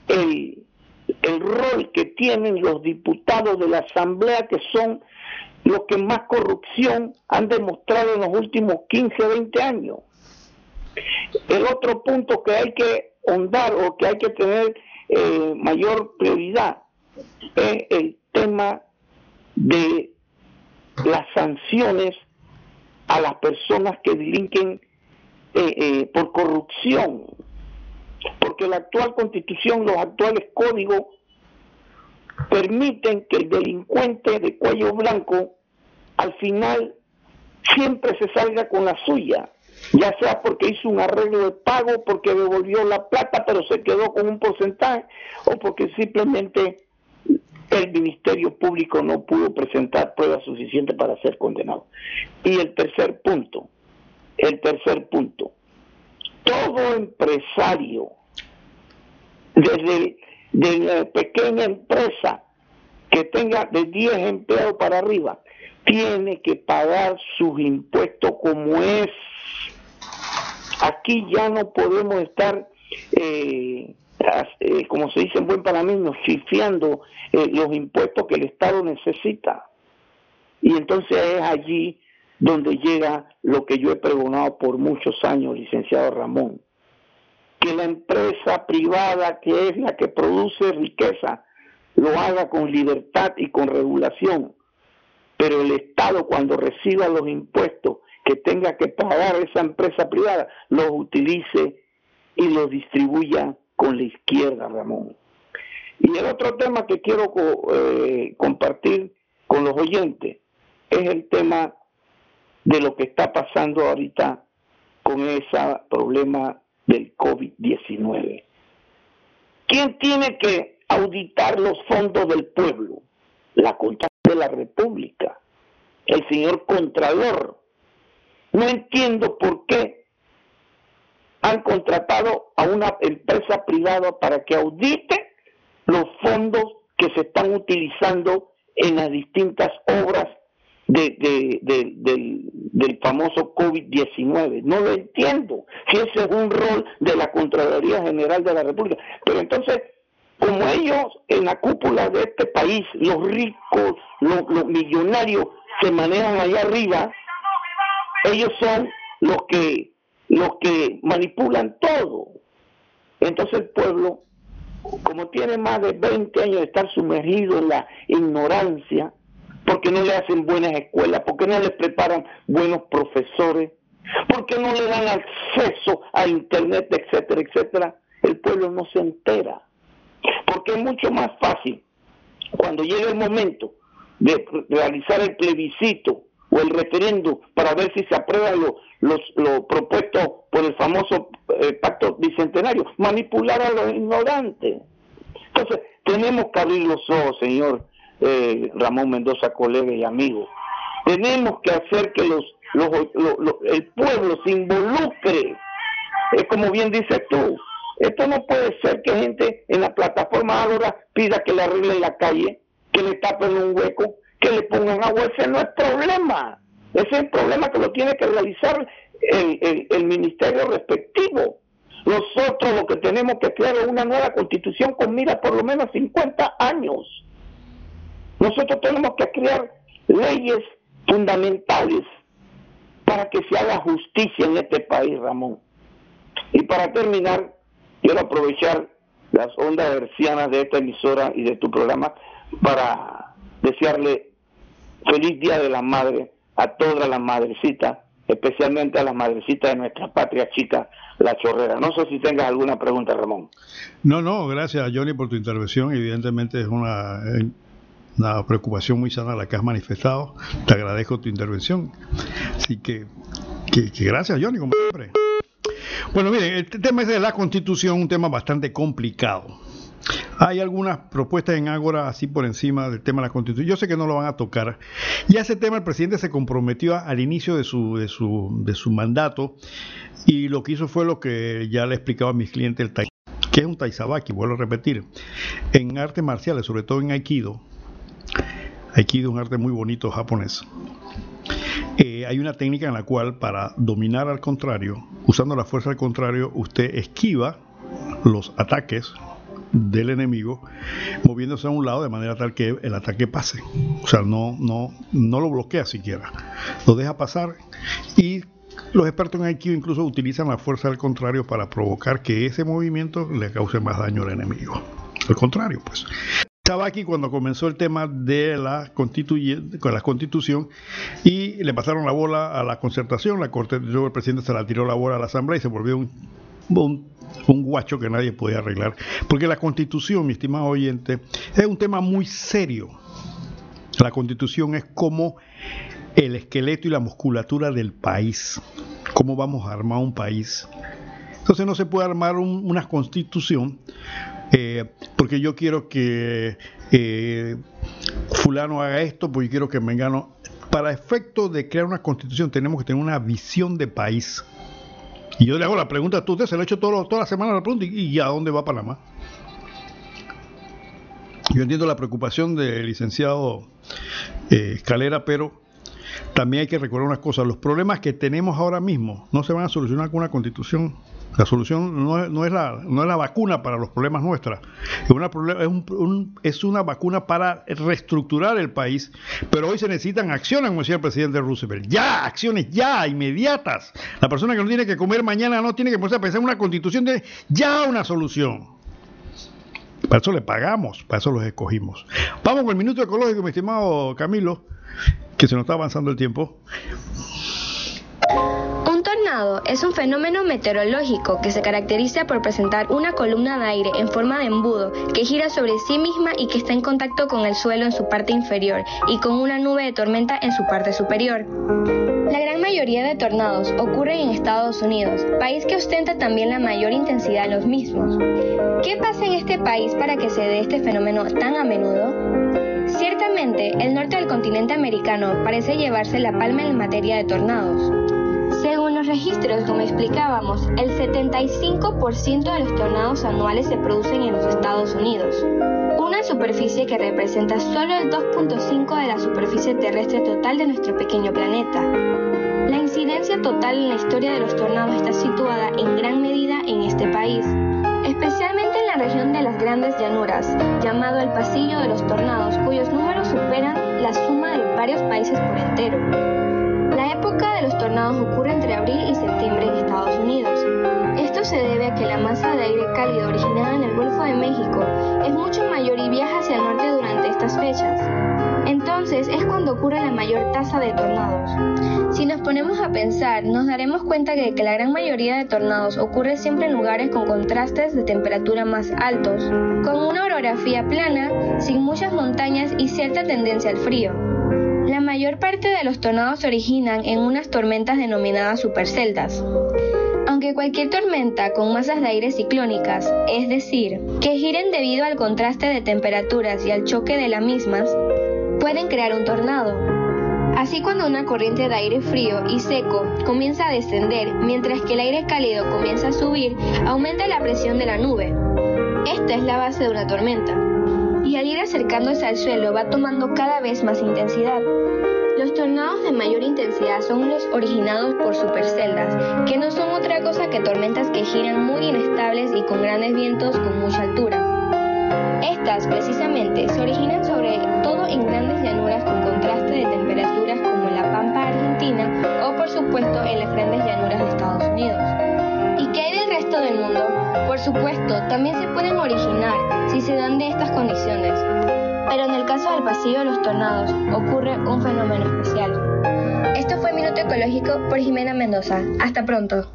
el, el rol que tienen los diputados de la Asamblea, que son los que más corrupción han demostrado en los últimos 15 o 20 años. El otro punto que hay que ahondar o que hay que tener eh, mayor prioridad es el tema de las sanciones a las personas que delinquen eh, eh, por corrupción, porque la actual constitución, los actuales códigos permiten que el delincuente de cuello blanco al final siempre se salga con la suya. Ya sea porque hizo un arreglo de pago, porque devolvió la plata, pero se quedó con un porcentaje, o porque simplemente el Ministerio Público no pudo presentar pruebas suficientes para ser condenado. Y el tercer punto, el tercer punto, todo empresario desde de la pequeña empresa que tenga de 10 empleados para arriba, tiene que pagar sus impuestos como es. Aquí ya no podemos estar, eh, eh, como se dice en buen panameño, chifiando eh, los impuestos que el Estado necesita. Y entonces es allí donde llega lo que yo he pregonado por muchos años, licenciado Ramón, que la empresa privada, que es la que produce riqueza, lo haga con libertad y con regulación, pero el Estado cuando reciba los impuestos que tenga que pagar esa empresa privada, los utilice y los distribuya con la izquierda, Ramón. Y el otro tema que quiero eh, compartir con los oyentes es el tema de lo que está pasando ahorita con ese problema del COVID-19. ¿Quién tiene que auditar los fondos del pueblo? La Contraloría de la República, el señor Contralor. No entiendo por qué han contratado a una empresa privada para que audite los fondos que se están utilizando en las distintas obras de, del, del famoso COVID-19. No lo entiendo. Si ese es un rol de la Contraloría General de la República. Pero entonces, como ellos en la cúpula de este país, los ricos, los, los millonarios se manejan allá arriba, ellos son los que, los que manipulan todo. Entonces el pueblo, como tiene más de 20 años de estar sumergido en la ignorancia, porque no le hacen buenas escuelas, porque no les preparan buenos profesores, porque no le dan acceso a internet, etcétera, etcétera, el pueblo no se entera. Porque es mucho más fácil cuando llega el momento de realizar el plebiscito o el referendo para ver si se aprueba lo, lo propuesto por el famoso eh, pacto bicentenario, manipular a los ignorantes. Entonces, tenemos que abrir los ojos, señor eh, Ramón Mendoza, colega y amigo. Tenemos que hacer que los, el pueblo se involucre. Es como bien dices tú, esto no puede ser que gente en la plataforma ahora pida que le arreglen la calle, que le tapen un hueco, que le pongan agua. Ese no es problema. Ese es el problema que lo tiene que realizar el, ministerio respectivo. Nosotros lo que tenemos que crear es una nueva constitución con mira por lo menos 50 años nosotros tenemos que crear leyes fundamentales para que se haga justicia en este país, Ramón. Y para terminar, quiero aprovechar las ondas hercianas de esta emisora y de tu programa para desearle feliz Día de la Madre a todas las madrecitas, especialmente a las madrecitas de nuestra patria chica, la chorrera. No sé si tengas alguna pregunta, Ramón. No, no, gracias Johnny por tu intervención. Evidentemente es una eh, una preocupación muy sana la que has manifestado. Te agradezco tu intervención. Así que, que, gracias, Johnny, como siempre. Bueno, miren, el tema es de la constitución, un tema bastante complicado. Hay algunas propuestas en Ágora así por encima del tema de la constitución. Yo sé que no lo van a tocar. Y a ese tema el presidente se comprometió al inicio de su, de su, de su mandato y lo que hizo fue lo que ya le explicaba a mis clientes, el tai, que es un taizabaki, vuelvo a repetir. En artes marciales, sobre todo en Aikido, Aikido es un arte muy bonito japonés. Eh, hay una técnica en la cual para dominar al contrario, usando la fuerza al contrario, usted esquiva los ataques del enemigo moviéndose a un lado de manera tal que el ataque pase. O sea, no, no, no lo bloquea siquiera. Lo deja pasar y los expertos en Aikido incluso utilizan la fuerza al contrario para provocar que ese movimiento le cause más daño al enemigo. Al contrario, pues estaba aquí cuando comenzó el tema de la, con la constitución y le pasaron la bola a la concertación, la corte, luego el presidente se la tiró la bola a la asamblea y se volvió un, un, guacho que nadie podía arreglar. Porque la constitución, mi estimado oyente, es un tema muy serio. La constitución es como el esqueleto y la musculatura del país. ¿Cómo vamos a armar un país? Entonces no se puede armar una constitución eh, porque yo quiero que eh, fulano haga esto, porque quiero que Mengano... Para efecto de crear una constitución tenemos que tener una visión de país. Y yo le hago la pregunta a usted, se lo he hecho todo, toda la semana la pregunta, ¿y, ¿y a dónde va Panamá? Yo entiendo la preocupación del licenciado eh, Escalera, pero también hay que recordar unas cosas. Los problemas que tenemos ahora mismo no se van a solucionar con una constitución. La solución no es, la, vacuna para los problemas nuestros. Es una vacuna para reestructurar el país. Pero hoy se necesitan acciones, como decía el presidente Roosevelt. Ya, acciones ya, inmediatas. La persona que no tiene que comer mañana no tiene que ponerse a pensar en una constitución de ya una solución. Para eso le pagamos, para eso los escogimos. Vamos con el minuto ecológico, mi estimado Camilo, que se nos está avanzando el tiempo. Tornado es un fenómeno meteorológico que se caracteriza por presentar una columna de aire en forma de embudo que gira sobre sí misma y que está en contacto con el suelo en su parte inferior y con una nube de tormenta en su parte superior. La gran mayoría de tornados ocurren en Estados Unidos, país que ostenta también la mayor intensidad en los mismos. ¿Qué pasa en este país para que se dé este fenómeno tan a menudo? Ciertamente, el norte del continente americano parece llevarse la palma en materia de tornados. Según los registros, como explicábamos, el 75% de los tornados anuales se producen en los Estados Unidos, una superficie que representa solo el 2.5 de la superficie terrestre total de nuestro pequeño planeta. La incidencia total en la historia de los tornados está situada en gran medida en este país, especialmente en la región de las grandes llanuras, llamado el pasillo de los tornados, cuyos números superan la suma de varios países por entero. La época de los tornados ocurre entre abril y septiembre en Estados Unidos. Esto se debe a que la masa de aire cálido originada en el Golfo de México es mucho mayor y viaja hacia el norte durante estas fechas. Entonces es cuando ocurre la mayor tasa de tornados. Si nos ponemos a pensar, nos daremos cuenta de que la gran mayoría de tornados ocurre siempre en lugares con contrastes de temperatura más altos, con una orografía plana, sin muchas montañas y cierta tendencia al frío. La mayor parte de los tornados se originan en unas tormentas denominadas superceldas. Aunque cualquier tormenta con masas de aire ciclónicas, es decir, que giren debido al contraste de temperaturas y al choque de las mismas, pueden crear un tornado. Así cuando una corriente de aire frío y seco comienza a descender, mientras que el aire cálido comienza a subir, aumenta la presión de la nube. Esta es la base de una tormenta. Y al ir acercándose al suelo va tomando cada vez más intensidad. Los tornados de mayor intensidad son los originados por superceldas, que no son otra cosa que tormentas que giran muy inestables y con grandes vientos con mucha altura. Estas, precisamente, se originan sobre todo en grandes llanuras con contraste de temperaturas como en la Pampa Argentina o, por supuesto, en las grandes llanuras de Estados Unidos. ¿Y qué hay del resto del mundo? Por supuesto, también se pueden originar si se dan de estas condiciones. Pero en el caso del pasillo de los tornados ocurre un fenómeno especial. Esto fue Minuto Ecológico por Jimena Mendoza. Hasta pronto.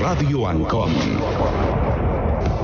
Radio Ancon.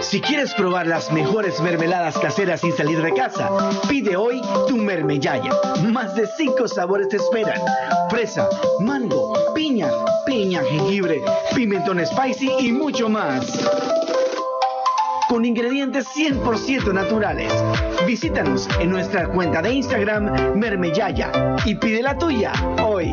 Si quieres probar las mejores mermeladas caseras sin salir de casa, pide hoy tu mermellaya. Más de cinco sabores te esperan. Fresa, mango, piña, piña, jengibre, pimentón spicy y mucho más. Con ingredientes 100% naturales. Visítanos en nuestra cuenta de Instagram Mermellaya y pide la tuya hoy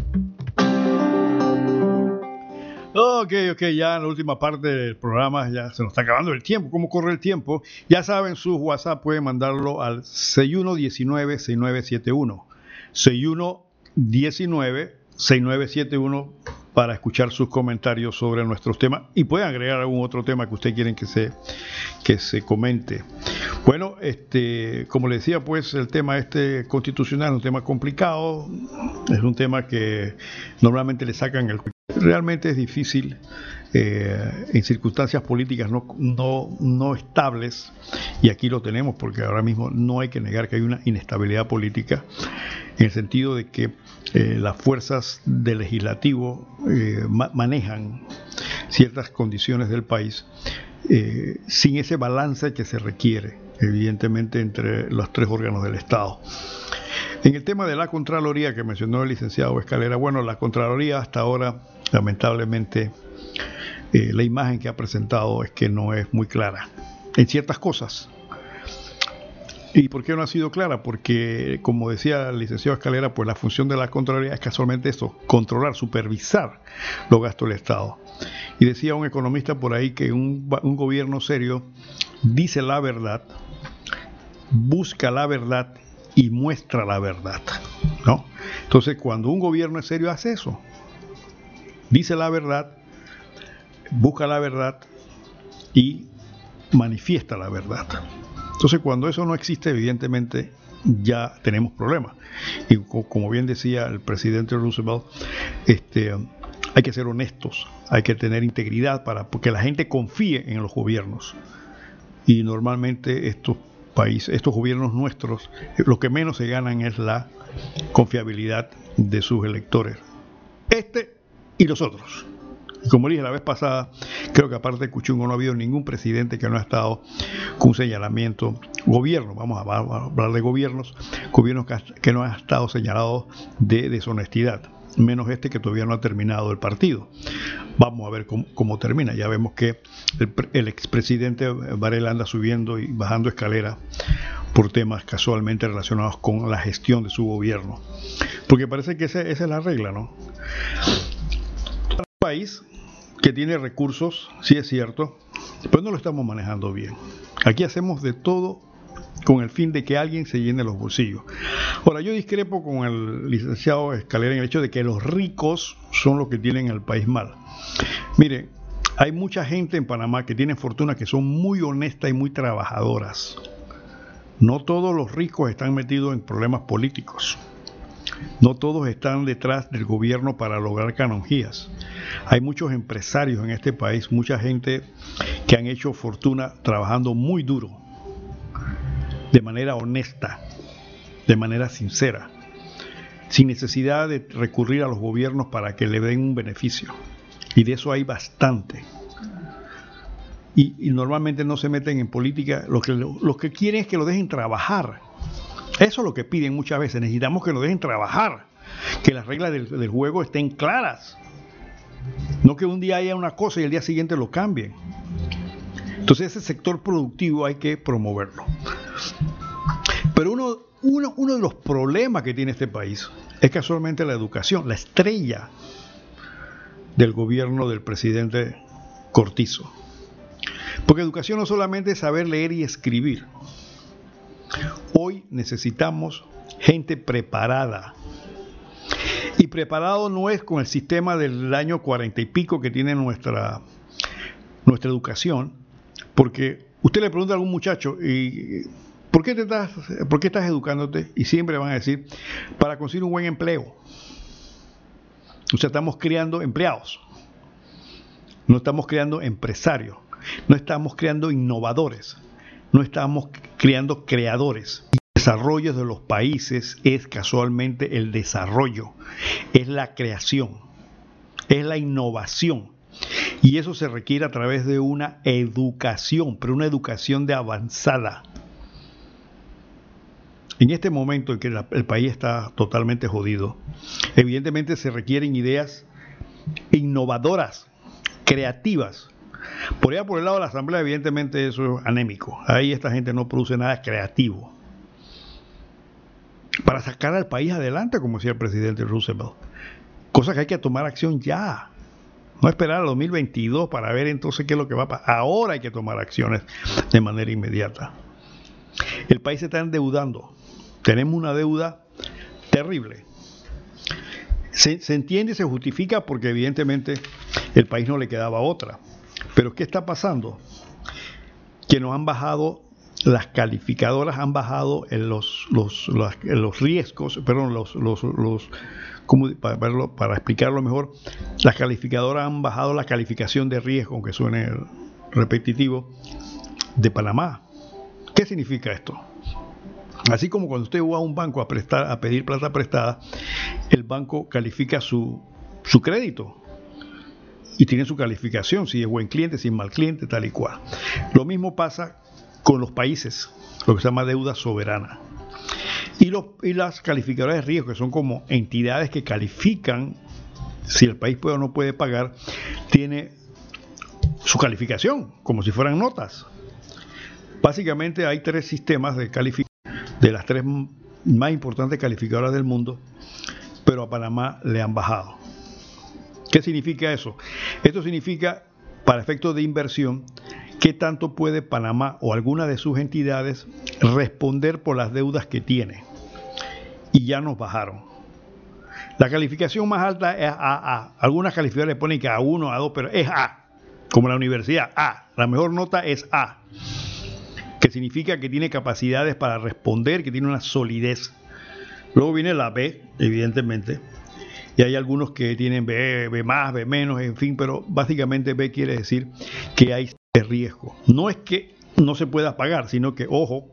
Ok, ok, ya en la última parte del programa ya se nos está acabando el tiempo. ¿Cómo corre el tiempo? Ya saben, su WhatsApp pueden mandarlo al 6119-6971. 6119-6971 para escuchar sus comentarios sobre nuestros temas y pueden agregar algún otro tema que usted quieren que se, que se comente. Bueno, este, como le decía, pues el tema este constitucional es un tema complicado, es un tema que normalmente le sacan el realmente es difícil eh, en circunstancias políticas no, no, no, estables, y aquí lo tenemos porque ahora mismo no hay que negar que hay una inestabilidad política, en el sentido de que eh, las fuerzas del legislativo eh, manejan ciertas condiciones del país sin ese balance que se requiere, evidentemente, entre los tres órganos del Estado. En el tema de la Contraloría que mencionó el licenciado Escalera, bueno, la Contraloría hasta ahora, lamentablemente, eh, la imagen que ha presentado es que no es muy clara en ciertas cosas. ¿Y por qué no ha sido clara? Porque, como decía el licenciado Escalera, pues la función de la Contraloría es casualmente eso, controlar, supervisar los gastos del Estado. Y decía un economista por ahí que un, un gobierno serio dice la verdad, busca la verdad y muestra la verdad. ¿no? Entonces, cuando un gobierno es serio hace eso, dice la verdad, busca la verdad y manifiesta la verdad. Entonces, cuando eso no existe, evidentemente ya tenemos problemas. Y como bien decía el presidente Roosevelt, este, hay que ser honestos, hay que tener integridad para que la gente confíe en los gobiernos. Y normalmente estos países, estos gobiernos nuestros, lo que menos se ganan es la confiabilidad de sus electores. Este y los otros. Como dije la vez pasada, creo que aparte de Cuchungo no ha habido ningún presidente que no ha estado con un señalamiento. Gobierno, vamos a hablar de gobiernos, gobiernos que no han estado señalados de deshonestidad menos este que todavía no ha terminado el partido. Vamos a ver cómo, termina. Ya vemos que el, expresidente Varela anda subiendo y bajando escalera por temas casualmente relacionados con la gestión de su gobierno. Porque parece que esa, esa es la regla, ¿no? Un país que tiene recursos, sí es cierto, pero no lo estamos manejando bien. Aquí hacemos de todo con el fin de que alguien se llene los bolsillos. Ahora, yo discrepo con el licenciado Escalera en el hecho de que los ricos son los que tienen el país mal. Mire, hay mucha gente en Panamá que tiene fortuna que son muy honestas y muy trabajadoras. No todos los ricos están metidos en problemas políticos. No todos están detrás del gobierno para lograr canonjías. Hay muchos empresarios en este país, mucha gente que han hecho fortuna trabajando muy duro, de manera honesta, de manera sincera, sin necesidad de recurrir a los gobiernos para que le den un beneficio. Y de eso hay bastante. Y, normalmente no se meten en política. Lo que, que quieren es que lo dejen trabajar eso es lo que piden muchas veces. Necesitamos que nos dejen trabajar, que las reglas del, juego estén claras. No que un día haya una cosa y el día siguiente lo cambien. Entonces ese sector productivo hay que promoverlo. Pero uno, uno, uno, de los problemas que tiene este país es casualmente la educación, la estrella del gobierno del presidente Cortizo. Porque educación no solamente es saber leer y escribir. Hoy necesitamos gente preparada. Y preparado no es con el sistema del año cuarenta y pico que tiene nuestra, nuestra educación, porque usted le pregunta a algún muchacho, y, ¿por, qué te estás, ¿por qué estás educándote? Y siempre van a decir, para conseguir un buen empleo. O sea, estamos creando empleados, no estamos creando empresarios, no estamos creando innovadores no estamos creando creadores. El desarrollo de los países es casualmente el desarrollo, es la creación, es la innovación. Y eso se requiere a través de una educación, pero una educación de avanzada. En este momento en que el país está totalmente jodido, evidentemente se requieren ideas innovadoras, creativas, por allá por el lado de la Asamblea, evidentemente eso es anémico. Ahí esta gente no produce nada creativo. Para sacar al país adelante, como decía el presidente Roosevelt. Cosa que hay que tomar acción ya. No esperar al 2022 para ver entonces qué es lo que va a pasar. Ahora hay que tomar acciones de manera inmediata. El país se está endeudando. Tenemos una deuda terrible. Se, entiende y se justifica porque evidentemente el país no le quedaba otra. Pero ¿qué está pasando? Que nos han bajado las calificadoras han bajado en los, los, los, riesgos, perdón, los, los, los para, explicarlo mejor, las calificadoras han bajado la calificación de riesgo, aunque suene repetitivo, de Panamá. ¿Qué significa esto? Así como cuando usted va a un banco a prestar, a pedir plata prestada, el banco califica su, su crédito y tiene su calificación, si es buen cliente, si es mal cliente, tal y cual. Lo mismo pasa con los países, lo que se llama deuda soberana. Y, los, y las calificadoras de riesgo, que son como entidades que califican si el país puede o no puede pagar, tiene su calificación, como si fueran notas. Básicamente hay tres sistemas de calificación, de las tres más importantes calificadoras del mundo, pero a Panamá le han bajado. ¿Qué significa eso? Esto significa, para efectos de inversión, qué tanto puede Panamá o alguna de sus entidades responder por las deudas que tiene. Y ya nos bajaron. La calificación más alta es AA. Algunas calificadoras le ponen que A1, A2, pero es A. Como la universidad, A. La mejor nota es A. Que significa que tiene capacidades para responder, que tiene una solidez. Luego viene la B, evidentemente. Y hay algunos que tienen B, B más, B menos, en fin, pero básicamente B quiere decir que hay riesgo. No es que no se pueda pagar, sino que, ojo,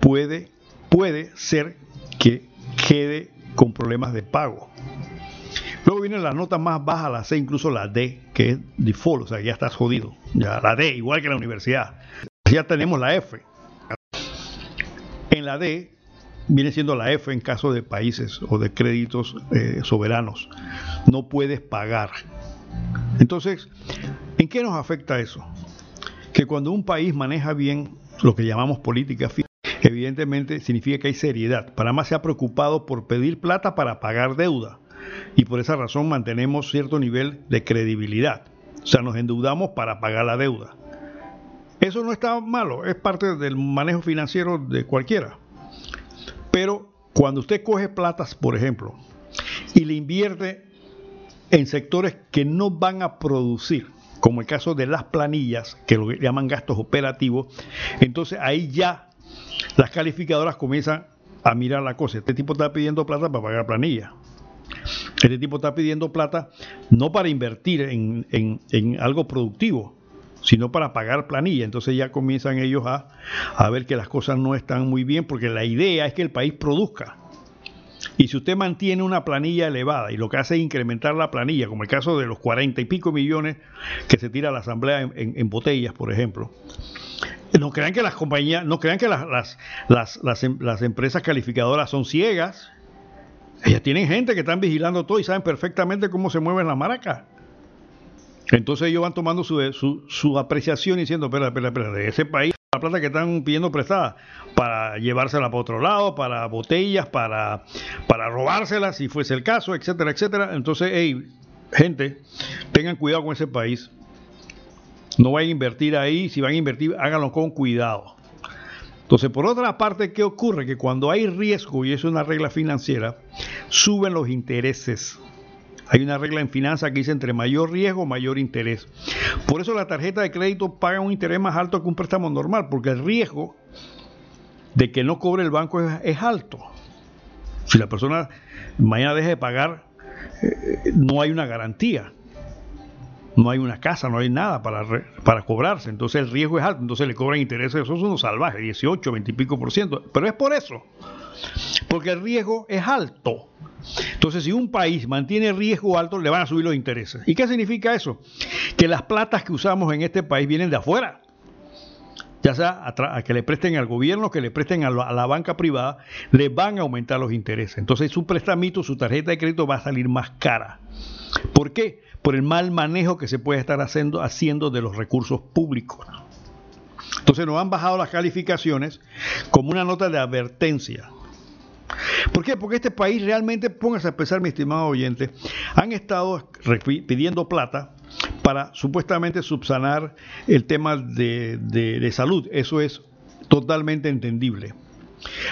puede, puede ser que quede con problemas de pago. Luego viene la nota más baja, la C, incluso la D, que es default, o sea, ya estás jodido. Ya, la D, igual que la universidad. Ya tenemos la F. En la D viene siendo la F en caso de países o de créditos eh, soberanos. No puedes pagar. Entonces, ¿en qué nos afecta eso? Que cuando un país maneja bien lo que llamamos política evidentemente significa que hay seriedad. Panamá se ha preocupado por pedir plata para pagar deuda y por esa razón mantenemos cierto nivel de credibilidad. O sea, nos endeudamos para pagar la deuda. Eso no está malo, es parte del manejo financiero de cualquiera. Pero cuando usted coge platas, por ejemplo, y le invierte en sectores que no van a producir, como el caso de las planillas, que lo llaman gastos operativos, entonces ahí ya las calificadoras comienzan a mirar la cosa. Este tipo está pidiendo plata para pagar planilla. Este tipo está pidiendo plata no para invertir en, en, algo productivo, sino para pagar planilla. Entonces ya comienzan ellos a, a ver que las cosas no están muy bien, porque la idea es que el país produzca. Y si usted mantiene una planilla elevada y lo que hace es incrementar la planilla, como el caso de los cuarenta y pico millones que se tira a la asamblea en, botellas, por ejemplo, no crean que las compañías, no crean que las, las, las, em, las, empresas calificadoras son ciegas. Ellas tienen gente que están vigilando todo y saben perfectamente cómo se mueven las maracas. Entonces ellos van tomando su, su, su apreciación y diciendo, espera, espera, espera, de ese país la plata que están pidiendo prestada para llevársela para otro lado, para botellas, para, para robársela si fuese el caso, etcétera, etcétera. Entonces, hey, gente, tengan cuidado con ese país. No vayan a invertir ahí, si van a invertir, háganlo con cuidado. Entonces, por otra parte, ¿qué ocurre? Que cuando hay riesgo, y es una regla financiera, suben los intereses. Hay una regla en finanzas que dice entre mayor riesgo, mayor interés. Por eso la tarjeta de crédito paga un interés más alto que un préstamo normal, porque el riesgo de que no cobre el banco es, alto. Si la persona mañana deja de pagar, eh, no hay una garantía. No hay una casa, no hay nada para, para cobrarse. Entonces el riesgo es alto. Entonces le cobran intereses. Eso es unos salvajes, 18, 20 y pico por ciento. Pero es por eso. Porque el riesgo es alto. Entonces, si un país mantiene riesgo alto, le van a subir los intereses. ¿Y qué significa eso? Que las platas que usamos en este país vienen de afuera. Ya sea a, que le presten al gobierno, que le presten a la, banca privada, le van a aumentar los intereses. Entonces, su prestamito, su tarjeta de crédito va a salir más cara. ¿Por qué? Por el mal manejo que se puede estar haciendo, haciendo de los recursos públicos. Entonces nos han bajado las calificaciones como una nota de advertencia ¿Por qué? Porque este país realmente, póngase a pensar, mi estimado oyente, han estado pidiendo plata para supuestamente subsanar el tema de, salud. Eso es totalmente entendible.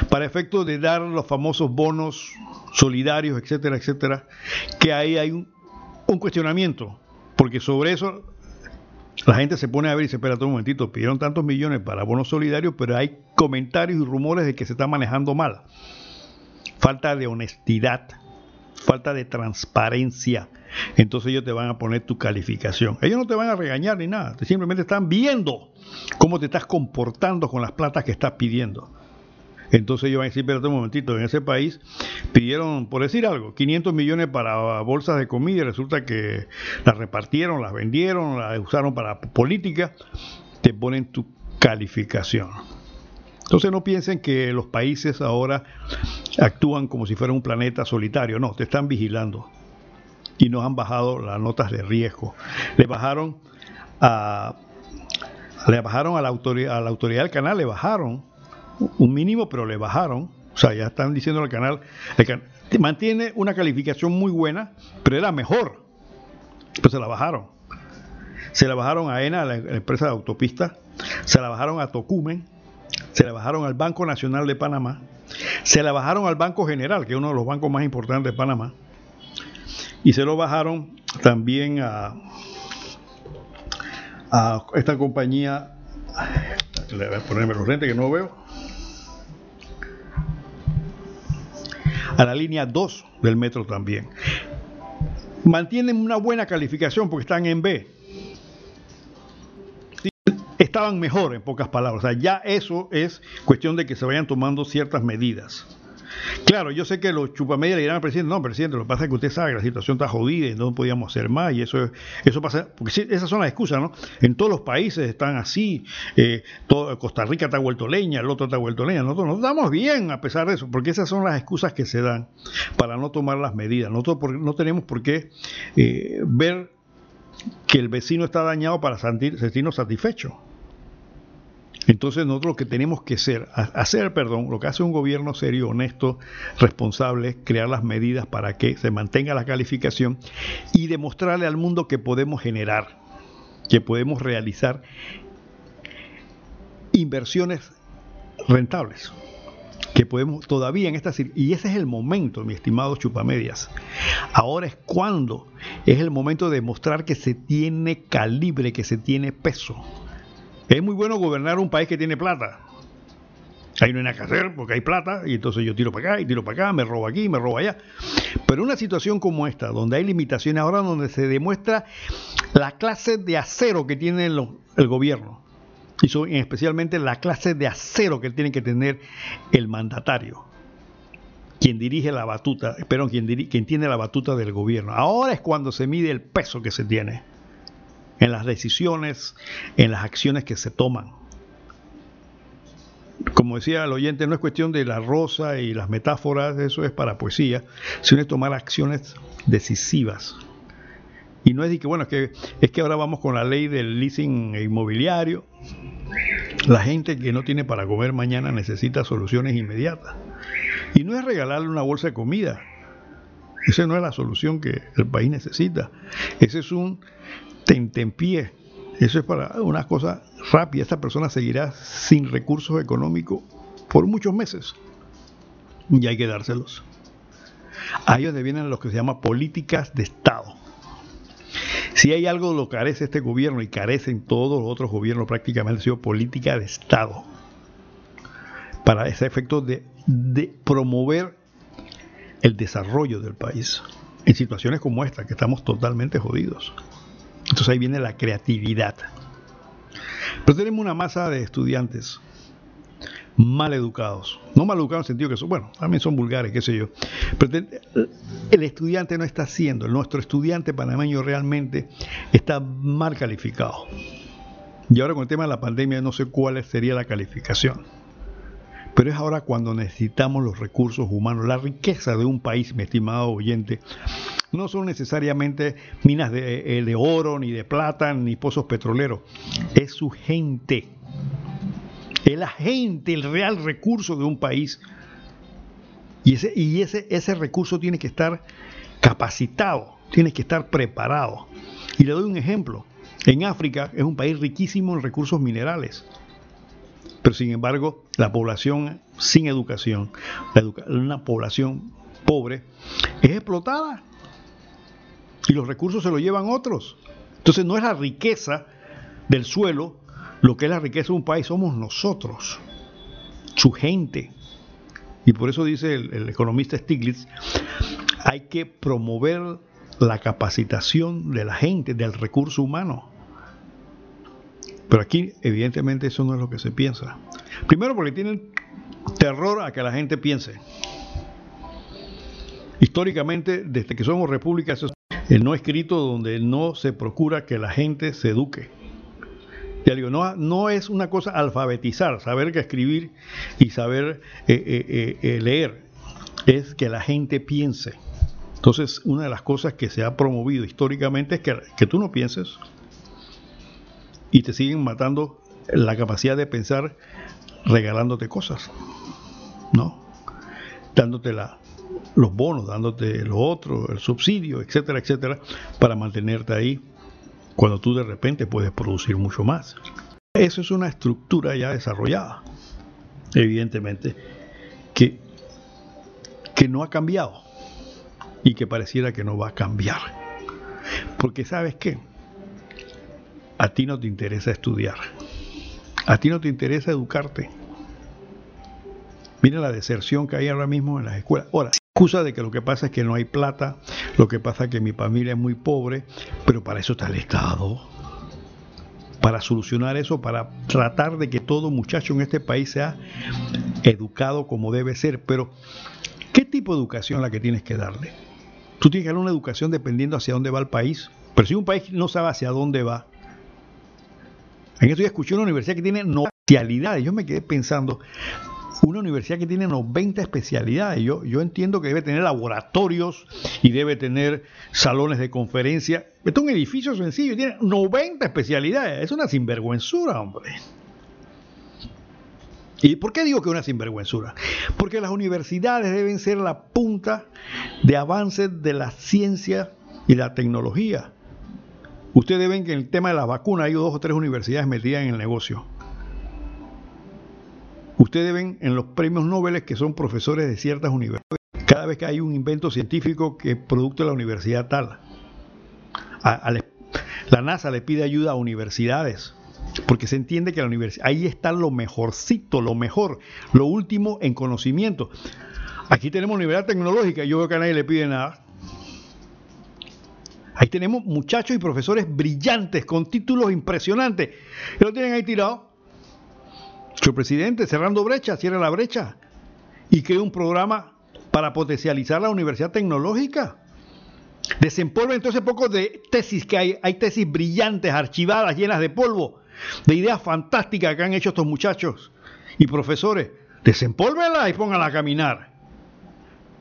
Para efecto de dar los famosos bonos solidarios, etcétera, etcétera, que ahí hay un, un cuestionamiento, porque sobre eso La gente se pone a ver y se espera un momentito, pidieron tantos millones para bonos solidarios, pero hay comentarios y rumores de que se está manejando mal. Falta de honestidad, falta de transparencia. Entonces ellos te van a poner tu calificación. Ellos no te van a regañar ni nada, simplemente están viendo cómo te estás comportando con las platas que estás pidiendo. Entonces ellos van a decir, espérate un momentito, en ese país pidieron, por decir algo, 500 millones para bolsas de comida y resulta que las repartieron, las vendieron, las usaron para política, te ponen tu calificación. Entonces no piensen que los países ahora actúan como si fuera un planeta solitario, no, te están vigilando y nos han bajado las notas de riesgo. Le bajaron a le bajaron a la autoridad, a la autoridad del canal, le bajaron un mínimo, pero le bajaron. O sea, ya están diciendo al canal, mantiene una calificación muy buena, pero era mejor. Pues se la bajaron. Se la bajaron a ENA, la empresa de autopistas, se la bajaron a Tocumen, se la bajaron al Banco Nacional de Panamá, se la bajaron al Banco General, que es uno de los bancos más importantes de Panamá, y se lo bajaron también a, a esta compañía, le voy a ponerme los lentes que no veo, a la línea 2 del metro también. Mantienen una buena calificación porque están en B. Estaban mejor, en pocas palabras. Ya eso es cuestión de que se vayan tomando ciertas medidas. Claro, yo sé que los chupamedias le dirán al presidente, no, presidente, lo que pasa es que usted sabe que la situación está jodida y no podíamos hacer más y eso eso pasa, porque esas son las excusas, ¿no? En todos los países están así, eh, Costa Rica está vuelto leña, el otro está vuelto leña, nosotros nos damos bien a pesar de eso, porque esas son las excusas que se dan para no tomar las medidas. Nosotros no tenemos por qué eh, ver que el vecino está dañado para sentirnos satisfechos. Entonces nosotros lo que tenemos que hacer, hacer, perdón, lo que hace un gobierno serio, honesto, responsable, crear las medidas para que se mantenga la calificación y demostrarle al mundo que podemos generar, que podemos realizar inversiones rentables, que podemos todavía en esta y ese es el momento, mi estimado chupamedias. Ahora es cuando es el momento de demostrar que se tiene calibre, que se tiene peso es muy bueno gobernar un país que tiene plata. Ahí no hay nada que hacer porque hay plata y entonces yo tiro para acá y tiro para acá, me robo aquí, me robo allá. Pero una situación como esta, donde hay limitaciones ahora, donde se demuestra la clase de acero que tiene el, gobierno, y especialmente la clase de acero que tiene que tener el mandatario, quien dirige la batuta, quien, quien tiene la batuta del gobierno. Ahora es cuando se mide el peso que se tiene en las decisiones, en las acciones que se toman. Como decía el oyente, no es cuestión de la rosa y las metáforas, eso es para poesía, sino es tomar acciones decisivas. Y no es de que, bueno, es que, es que ahora vamos con la ley del leasing inmobiliario. La gente que no tiene para comer mañana necesita soluciones inmediatas. Y no es regalarle una bolsa de comida. Esa no es la solución que el país necesita. Ese es un pie, Eso es para una cosa rápida. Esta persona seguirá sin recursos económicos por muchos meses. Y hay que dárselos. Es donde vienen lo que se llama políticas de Estado. Si hay algo lo carece este gobierno y carecen todos los otros gobiernos prácticamente, ha sido política de Estado. Para ese efecto de promover el desarrollo del país en situaciones como esta, que estamos totalmente jodidos. Entonces ahí viene la creatividad. Pero tenemos una masa de estudiantes mal educados. No mal educados en el sentido que son, bueno, también son vulgares, qué sé yo. Pero el estudiante no está haciendo, nuestro estudiante panameño realmente está mal calificado. Y ahora con el tema de la pandemia no sé cuál sería la calificación. Pero es ahora cuando necesitamos los recursos humanos, la riqueza de un país, mi estimado oyente, no son necesariamente minas de, eh, oro, ni de plata, ni pozos petroleros. Es su gente. Es la gente, el real recurso de un país. Y ese, y ese, ese recurso tiene que estar capacitado, tiene que estar preparado. Y le doy un ejemplo. En África es un país riquísimo en recursos minerales. Pero sin embargo, la población sin educación, una población pobre, es explotada y los recursos se los llevan otros. Entonces no es la riqueza del suelo, lo que es la riqueza de un país somos nosotros, su gente. Y por eso dice el, el economista Stiglitz, hay que promover la capacitación de la gente, del recurso humano. Pero aquí, evidentemente, eso no es lo que se piensa. Primero porque tienen terror a que la gente piense. Históricamente, desde que somos repúblicas, el no escrito donde no se procura que la gente se eduque. Ya digo, no, no es una cosa alfabetizar, saber que escribir y saber eh, eh, eh, leer, es que la gente piense. Entonces, una de las cosas que se ha promovido históricamente es que, que tú no pienses y te siguen matando la capacidad de pensar regalándote cosas, ¿no? Dándote la, los bonos, dándote lo otro, el subsidio, etcétera, etcétera, para mantenerte ahí cuando tú de repente puedes producir mucho más. Eso es una estructura ya desarrollada, evidentemente, que, que no ha cambiado y que pareciera que no va a cambiar. Porque sabes qué, a ti no te interesa estudiar, a ti no te interesa educarte. Mira la deserción que hay ahora mismo en las escuelas. Ahora, excusa de que lo que pasa es que no hay plata, lo que pasa es que mi familia es muy pobre, pero para eso está el Estado. Para solucionar eso, para tratar de que todo muchacho en este país sea educado como debe ser. Pero, ¿qué tipo de educación la que tienes que darle? Tú tienes que darle una educación dependiendo hacia dónde va el país. Pero si un país no sabe hacia dónde va, en esto ya escuché una universidad que tiene 90 especialidades. Yo me quedé pensando, una universidad que tiene 90 especialidades. Yo, yo entiendo que debe tener laboratorios y debe tener salones de conferencia. Esto es un edificio sencillo, tiene 90 especialidades. Es una sinvergüenzura, hombre. ¿Y por qué digo que es una sinvergüenzura? Porque las universidades deben ser la punta de avance de la ciencia y la tecnología. Ustedes ven que en el tema de las vacunas hay dos o tres universidades metidas en el negocio. Ustedes ven en los premios Nobel que son profesores de ciertas universidades. Cada vez que hay un invento científico que es producto de la universidad tal, la NASA le pide ayuda a universidades porque se entiende que la universidad, ahí está lo mejorcito, lo mejor, lo último en conocimiento. Aquí tenemos universidad tecnológica, yo veo que a nadie le pide nada. Ahí tenemos muchachos y profesores brillantes, con títulos impresionantes. Y lo tienen ahí tirado. Su presidente, cerrando brecha, cierra la brecha. Y crea un programa para potencializar la universidad tecnológica. Desempolva entonces poco de tesis que hay. Hay tesis brillantes, archivadas, llenas de polvo de ideas fantásticas que han hecho estos muchachos y profesores. Desempólvenlas y pónganlas a caminar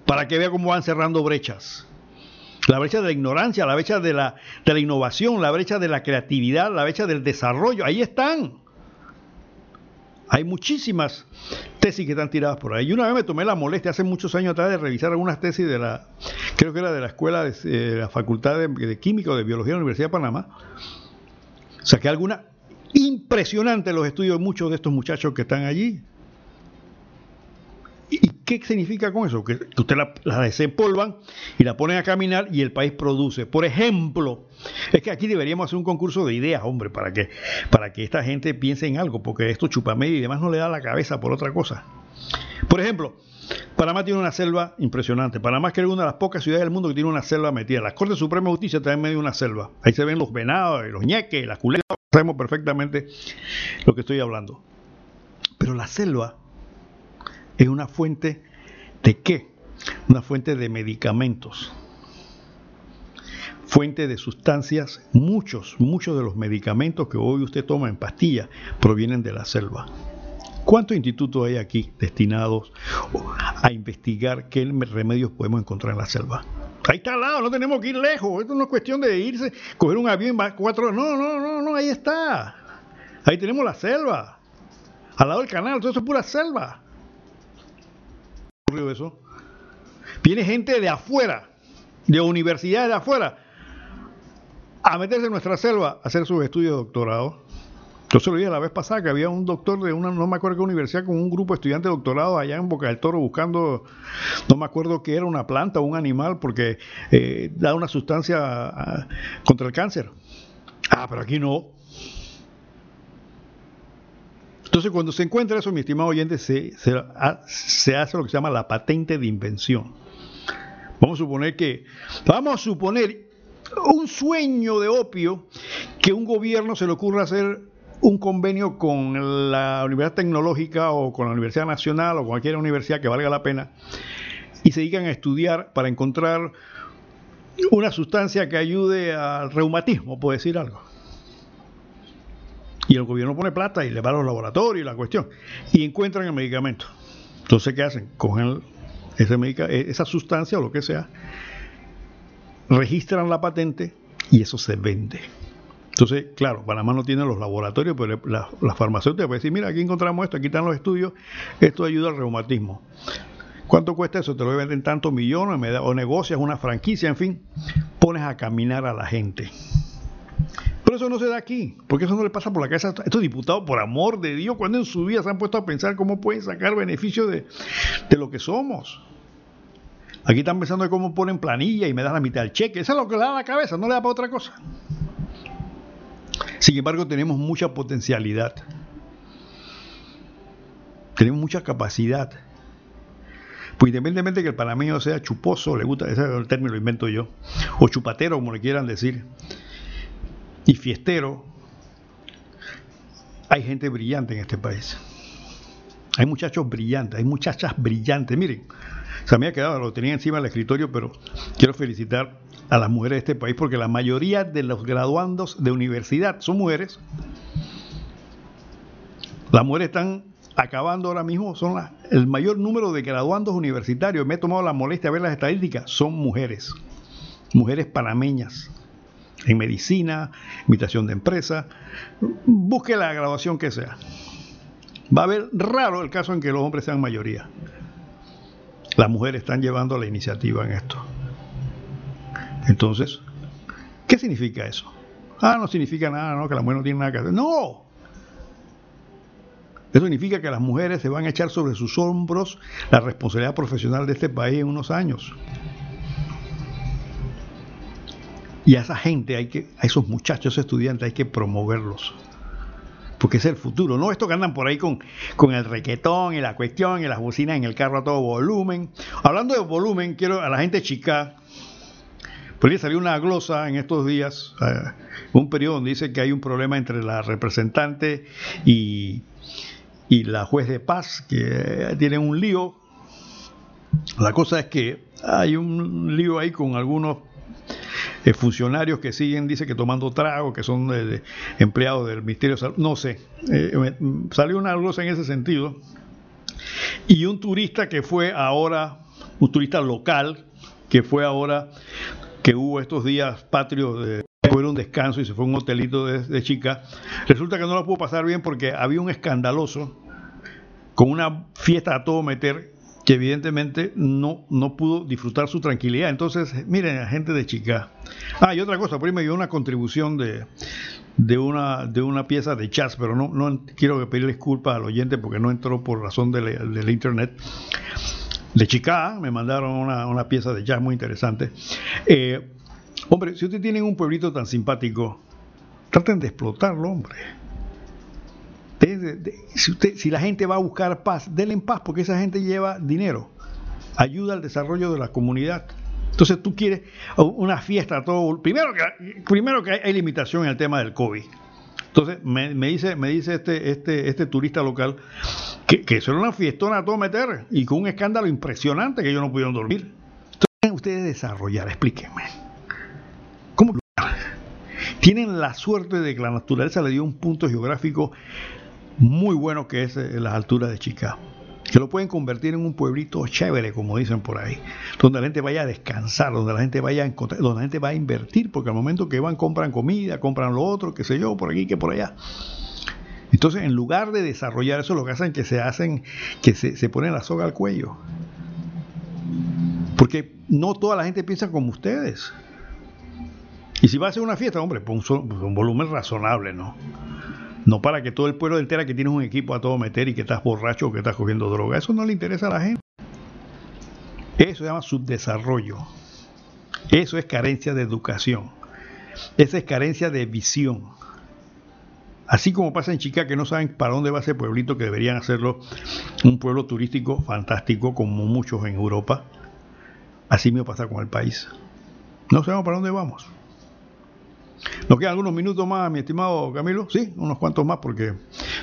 para que vea cómo van cerrando brechas. La brecha de la ignorancia, la brecha de la, de la innovación, la brecha de la creatividad, la brecha del desarrollo. Ahí están. Hay muchísimas tesis que están tiradas por ahí. Y una vez me tomé la molestia hace muchos años atrás de revisar algunas tesis de la, creo que era de la escuela de, eh, la Facultad de, Química o de Biología de la Universidad de Panamá. Saqué alguna Impresionante los estudios de muchos de estos muchachos que están allí. ¿Y qué significa con eso? Que usted la, desempolvan y la ponen a caminar y el país produce. Por ejemplo, es que aquí deberíamos hacer un concurso de ideas, hombre, para que, para que esta gente piense en algo, porque esto chupamedia y demás no le da la cabeza por otra cosa. Por ejemplo, Panamá tiene una selva impresionante. Panamá es que es una de las pocas ciudades del mundo que tiene una selva metida. La Corte Suprema de Justicia está en medio de una selva. Ahí se ven los venados, los ñeques, las culebras. Sabemos perfectamente lo que estoy hablando. Pero la selva es una fuente de qué? Una fuente de medicamentos. Fuente de sustancias. Muchos, muchos de los medicamentos que hoy usted toma en pastillas provienen de la selva. ¿Cuántos institutos hay aquí destinados a investigar qué remedios podemos encontrar en la selva? Ahí está al lado, no tenemos que ir lejos. Esto no es cuestión de irse, coger un avión, cuatro. No, no, no, no, ahí está. Ahí tenemos la selva. Al lado del canal, todo eso es pura selva. ¿Qué ocurrió eso? Viene gente de afuera, de universidades de afuera, a meterse en nuestra selva a hacer sus estudios de doctorado. Yo se lo dije la vez pasada que había un doctor de una, no me acuerdo qué universidad, con un grupo de estudiantes de doctorado allá en Boca del Toro buscando, no me acuerdo qué era, una planta o un animal, porque eh, da una sustancia ah, contra el cáncer. Ah, pero aquí no. Entonces, cuando se encuentra eso, mi estimado oyente, se, se, hace lo que se llama la patente de invención. Vamos a suponer que, vamos a suponer un sueño de opio que un gobierno se le ocurra hacer un convenio con la Universidad Tecnológica o con la Universidad Nacional o cualquier universidad que valga la pena y se dedican a estudiar para encontrar una sustancia que ayude al reumatismo, por decir algo. Y el gobierno pone plata y le va a los laboratorios y la cuestión. Y encuentran el medicamento. Entonces, ¿qué hacen? Cogen ese esa sustancia o lo que sea, registran la patente y eso se vende. Entonces, claro, Panamá no tiene los laboratorios, pero la, la farmacéutica puede decir, mira, aquí encontramos esto, aquí están los estudios, esto ayuda al reumatismo. ¿Cuánto cuesta eso? Te lo venden tantos millones o negocias una franquicia, en fin, pones a caminar a la gente. Pero eso no se da aquí, porque eso no le pasa por la cabeza a estos diputados, por amor de Dios, cuando en su vida se han puesto a pensar cómo pueden sacar beneficio de, de lo que somos. Aquí están pensando de cómo ponen planilla y me dan la mitad del cheque. Eso es lo que le da a la cabeza, no le da para otra cosa. Sin embargo, tenemos mucha potencialidad. Tenemos mucha capacidad. Pues independientemente de que el panameño sea chuposo, le gusta, ese es el término lo invento yo, o chupatero, como le quieran decir, y fiestero, hay gente brillante en este país. Hay muchachos brillantes, hay muchachas brillantes. Miren, se me ha quedado, lo tenía encima del escritorio, pero quiero felicitar a las mujeres de este país porque la mayoría de los graduandos de universidad son mujeres. Las mujeres están acabando ahora mismo, son el mayor número de graduandos universitarios. Me he tomado la molestia de ver las estadísticas, son mujeres, mujeres panameñas, en medicina, invitación de empresa. Busque la graduación que sea. Va a haber raro el caso en que los hombres sean mayoría. Las mujeres están llevando la iniciativa en esto. Entonces, ¿qué significa eso? Ah, no significa nada, no, que la mujer no tiene nada que hacer. No. Eso significa que las mujeres se van a echar sobre sus hombros la responsabilidad profesional de este país en unos años. Y a esa gente hay que, a esos muchachos estudiantes hay que promoverlos porque es el futuro. No esto que andan por ahí con, con el requetón y la cuestión y las bocinas en el carro a todo volumen. Hablando de volumen, quiero a la gente chica, por ahí salió una glosa en estos días, eh, un periodo donde dice que hay un problema entre la representante y, y la juez de paz, que tienen un lío. La cosa es que hay un lío ahí con algunos funcionarios que siguen, dice que tomando trago, que son empleados del Ministerio de Salud, no sé, eh, salió una glosa en ese sentido. Y un turista que fue ahora, un turista local, que fue ahora, que hubo estos días patrios de fue un descanso y se fue a un hotelito de, de, chica. Resulta que no lo pudo pasar bien porque había un escandaloso con una fiesta a todo meter que evidentemente no, no pudo disfrutar su tranquilidad. Entonces, miren, gente de chica. Ah, y otra cosa, por ahí me dio una contribución de, de, una, de una pieza de jazz, pero no, no quiero pedirle disculpas al oyente porque no entró por razón del internet. De Chicago me mandaron una, una, pieza de jazz muy interesante. Eh, hombre, si usted tiene un pueblito tan simpático, traten de explotarlo, hombre si, usted, si la gente va a buscar paz, denle en paz porque esa gente lleva dinero, ayuda al desarrollo de la comunidad. Entonces tú quieres una fiesta, todo. Primero que, primero que hay, limitación en el tema del COVID. Entonces me, dice, me dice este, este, este turista local que, que eso era una fiestona a todo meter y con un escándalo impresionante que ellos no pudieron dormir. Entonces ustedes desarrollar, explíquenme. ¿Cómo tienen la suerte de que la naturaleza le dio un punto geográfico muy bueno que es eh, las alturas de Chicago. Que lo pueden convertir en un pueblito chévere, como dicen por ahí, donde la gente vaya a descansar, donde la gente vaya a encontrar, donde la gente va a invertir, porque al momento que van compran comida, compran lo otro, qué sé yo, por aquí que por allá. Entonces, en lugar de desarrollar eso, lo que hacen que se hacen, que se, se ponen la soga al cuello. Porque no toda la gente piensa como ustedes. Y si va a hacer una fiesta, hombre, pues un volumen razonable, ¿no? No para que todo el pueblo entera que tienes un equipo a todo meter y que estás borracho o que estás cogiendo droga. Eso no le interesa a la gente. Eso se llama subdesarrollo. Eso es carencia de educación. Esa es carencia de visión. Así como pasa en Chica, que no saben para dónde va ese pueblito, que deberían hacerlo un pueblo turístico fantástico, como muchos en Europa. Así me pasa con el país. No sabemos para dónde vamos. Nos quedan algunos minutos más, mi estimado Camilo. Sí, unos cuantos más, porque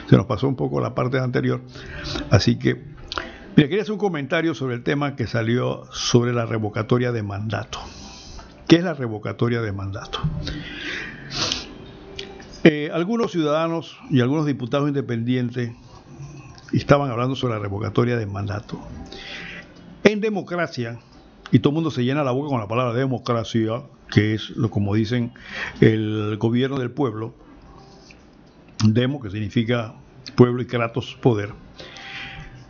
se nos pasó un poco la parte anterior. Así que, mira, quería hacer un comentario sobre el tema que salió sobre la revocatoria de mandato. ¿Qué es la revocatoria de mandato? Eh, algunos ciudadanos y algunos diputados independientes estaban hablando sobre la revocatoria de mandato. En democracia, y todo el mundo se llena la boca con la palabra democracia, que es lo como dicen el gobierno del pueblo, demo que significa pueblo y kratos poder,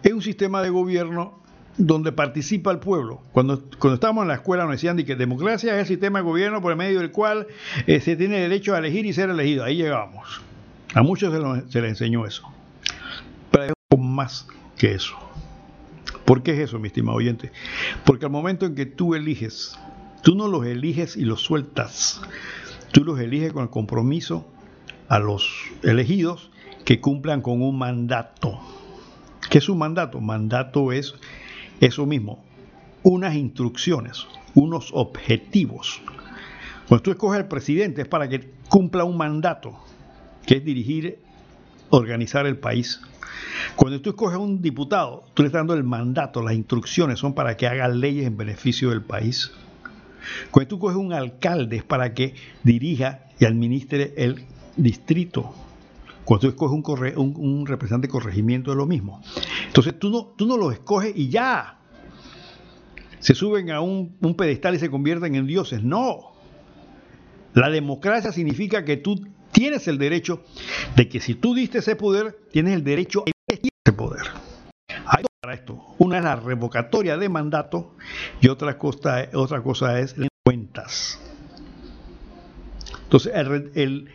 es un sistema de gobierno donde participa el pueblo. Cuando, cuando estábamos en la escuela nos decían que democracia es el sistema de gobierno por el medio del cual eh, se tiene derecho a elegir y ser elegido. Ahí llegamos. A muchos se, se les enseñó eso. Pero un más que eso. ¿Por qué es eso, mi estimado oyente? Porque al momento en que tú eliges, tú no los eliges y los sueltas. Tú los eliges con el compromiso a los elegidos que cumplan con un mandato. ¿Qué es un mandato? Mandato es eso mismo, unas instrucciones, unos objetivos. Cuando tú escoges al presidente es para que cumpla un mandato, que es dirigir, organizar el país. Cuando tú escoges a un diputado, tú le estás dando el mandato, las instrucciones son para que haga leyes en beneficio del país. Cuando tú coges un alcalde es para que dirija y administre el distrito. Cuando tú escoges un, un, representante de corregimiento es lo mismo. Entonces tú no, tú no los escoges y ya. Se suben a un, pedestal y se convierten en dioses. No. La democracia significa que tú tienes el derecho de que si tú diste ese poder, tienes el derecho a ese poder. Esto. Una es la revocatoria de mandato y otra cosa, otra cosa es cuentas. Entonces, el,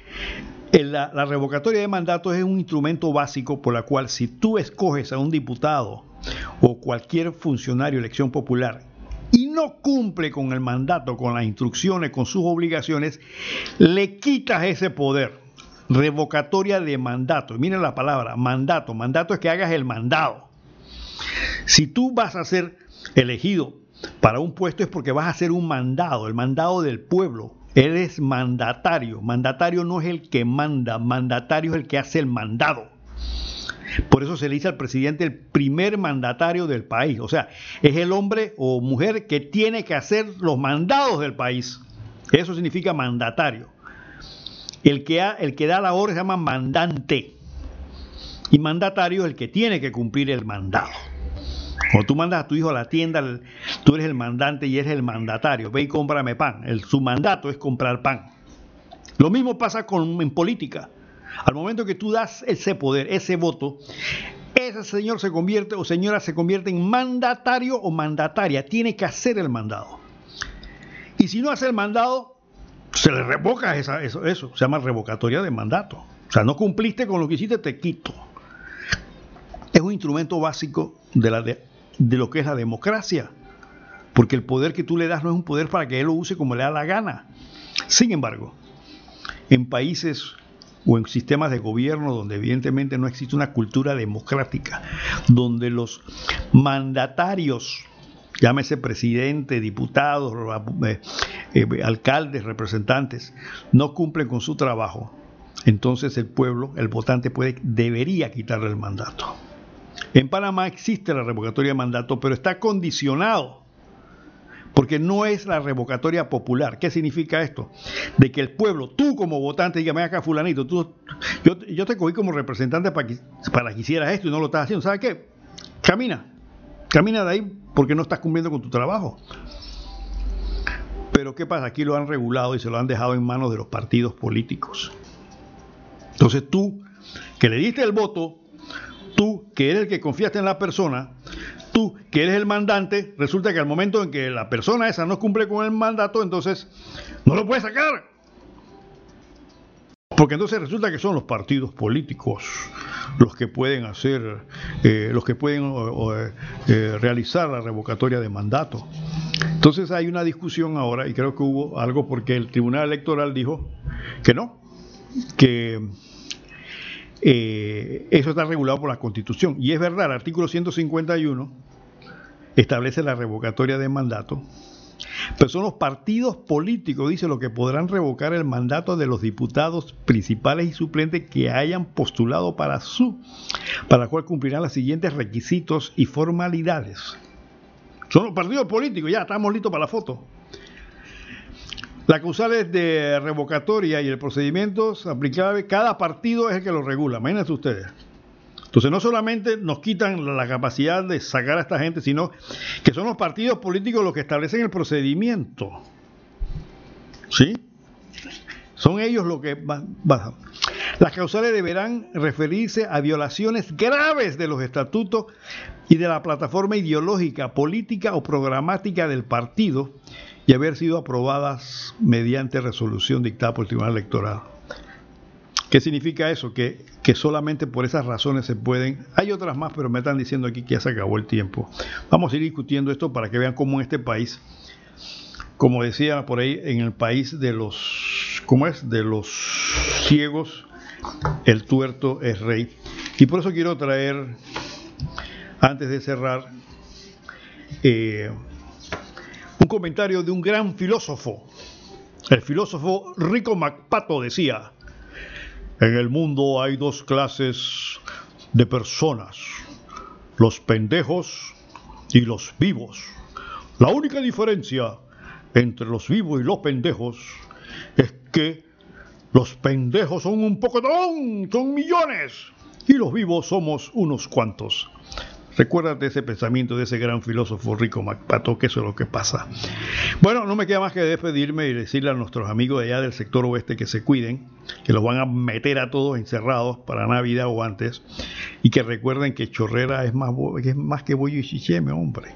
la, la, revocatoria de mandato es un instrumento básico por la cual si tú escoges a un diputado o cualquier funcionario de elección popular y no cumple con el mandato, con las instrucciones, con sus obligaciones, le quitas ese poder. Revocatoria de mandato. Miren la palabra, mandato. Mandato es que hagas el mandado. Si tú vas a ser elegido para un puesto es porque vas a hacer un mandado, el mandado del pueblo, él es mandatario. Mandatario no es el que manda, mandatario es el que hace el mandado. Por eso se le dice al presidente el primer mandatario del país. O sea, es el hombre o mujer que tiene que hacer los mandados del país. Eso significa mandatario. El que, el que da la orden se llama mandante. Y mandatario es el que tiene que cumplir el mandado. Cuando tú mandas a tu hijo a la tienda, tú eres el mandante y eres el mandatario. Ve y cómprame pan. Su mandato es comprar pan. Lo mismo pasa con, en política. Al momento que tú das ese poder, ese voto, ese señor se convierte o señora se convierte en mandatario o mandataria. Tiene que hacer el mandado. Y si no hace el mandado, se le revoca eso, eso. Se llama revocatoria de mandato. O sea, no cumpliste con lo que hiciste, te quito. Es un instrumento básico de la, de lo que es la democracia. Porque el poder que tú le das no es un poder para que él lo use como le da la gana. Sin embargo, en países o en sistemas de gobierno donde evidentemente no existe una cultura democrática, donde los mandatarios, llámese presidente, diputados, eh, eh, alcaldes, representantes, no cumplen con su trabajo, entonces el pueblo, el votante puede, debería quitarle el mandato. En Panamá existe la revocatoria de mandato, pero está condicionado, porque no es la revocatoria popular. ¿Qué significa esto? De que el pueblo, tú como votante, diga, ven acá fulanito, tú, yo, te cogí como representante para que, para que hicieras esto y no lo estás haciendo. ¿Sabes qué? Camina, camina de ahí porque no estás cumpliendo con tu trabajo. Pero ¿qué pasa? Aquí lo han regulado y se lo han dejado en manos de los partidos políticos. Entonces tú, que le diste el voto, que eres el que confiaste en la persona, tú que eres el mandante, resulta que al momento en que la persona esa no cumple con el mandato, entonces no lo puedes sacar. Porque entonces resulta que son los partidos políticos los que pueden hacer, eh, los que pueden eh, realizar la revocatoria de mandato. Entonces hay una discusión ahora, y creo que hubo algo porque el Tribunal Electoral dijo que no, que eh, eso está regulado por la Constitución. Y es verdad, el artículo 151 establece la revocatoria de mandato, pero son los partidos políticos, dice, lo que podrán revocar el mandato de los diputados principales y suplentes que hayan postulado para su, para la cual cumplirán los siguientes requisitos y formalidades. Son los partidos políticos, ya estamos listos para la foto. Las causales de revocatoria y el procedimiento aplicable, cada partido es el que lo regula. Imagínense ustedes. Entonces no solamente nos quitan la capacidad de sacar a esta gente, sino que son los partidos políticos los que establecen el procedimiento. ¿Sí? Son ellos los que bajan. Las causales deberán referirse a violaciones graves de los estatutos y de la plataforma ideológica, política o programática del partido y haber sido aprobadas mediante resolución dictada por el Tribunal Electoral. ¿Qué significa eso? Que, que, solamente por esas razones se pueden... Hay otras más, pero me están diciendo aquí que ya se acabó el tiempo. Vamos a ir discutiendo esto para que vean cómo en este país, como decía por ahí, en el país de los... ¿Cómo es? De los ciegos, el tuerto es rey. Y por eso quiero traer, antes de cerrar, eh, comentario de un gran filósofo. El filósofo Rico MacPato decía, en el mundo hay dos clases de personas, los pendejos y los vivos. La única diferencia entre los vivos y los pendejos es que los pendejos son un poco son millones, y los vivos somos unos cuantos. Recuérdate ese pensamiento de ese gran filósofo rico Macpato, que eso es lo que pasa. Bueno, no me queda más que despedirme y decirle a nuestros amigos de allá del sector oeste que se cuiden, que los van a meter a todos encerrados para Navidad o antes, y que recuerden que Chorrera es más, es más que bollo y chicheme, hombre.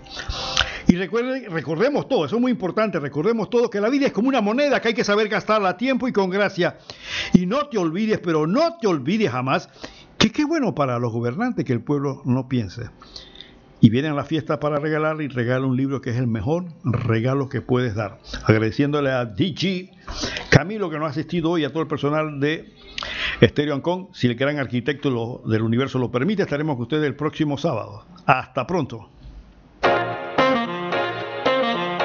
Y recuerden, recordemos todo, eso es muy importante, recordemos todo que la vida es como una moneda que hay que saber gastarla a tiempo y con gracia. Y no te olvides, pero no te olvides jamás que qué bueno para los gobernantes que el pueblo no piense. Y vienen a la fiesta para regalar y regala un libro que es el mejor regalo que puedes dar. Agradeciéndole a DG Camilo que nos ha asistido hoy, a todo el personal de Estéreo Ancón. Si el gran arquitecto del universo lo permite, estaremos con ustedes el próximo sábado. Hasta pronto.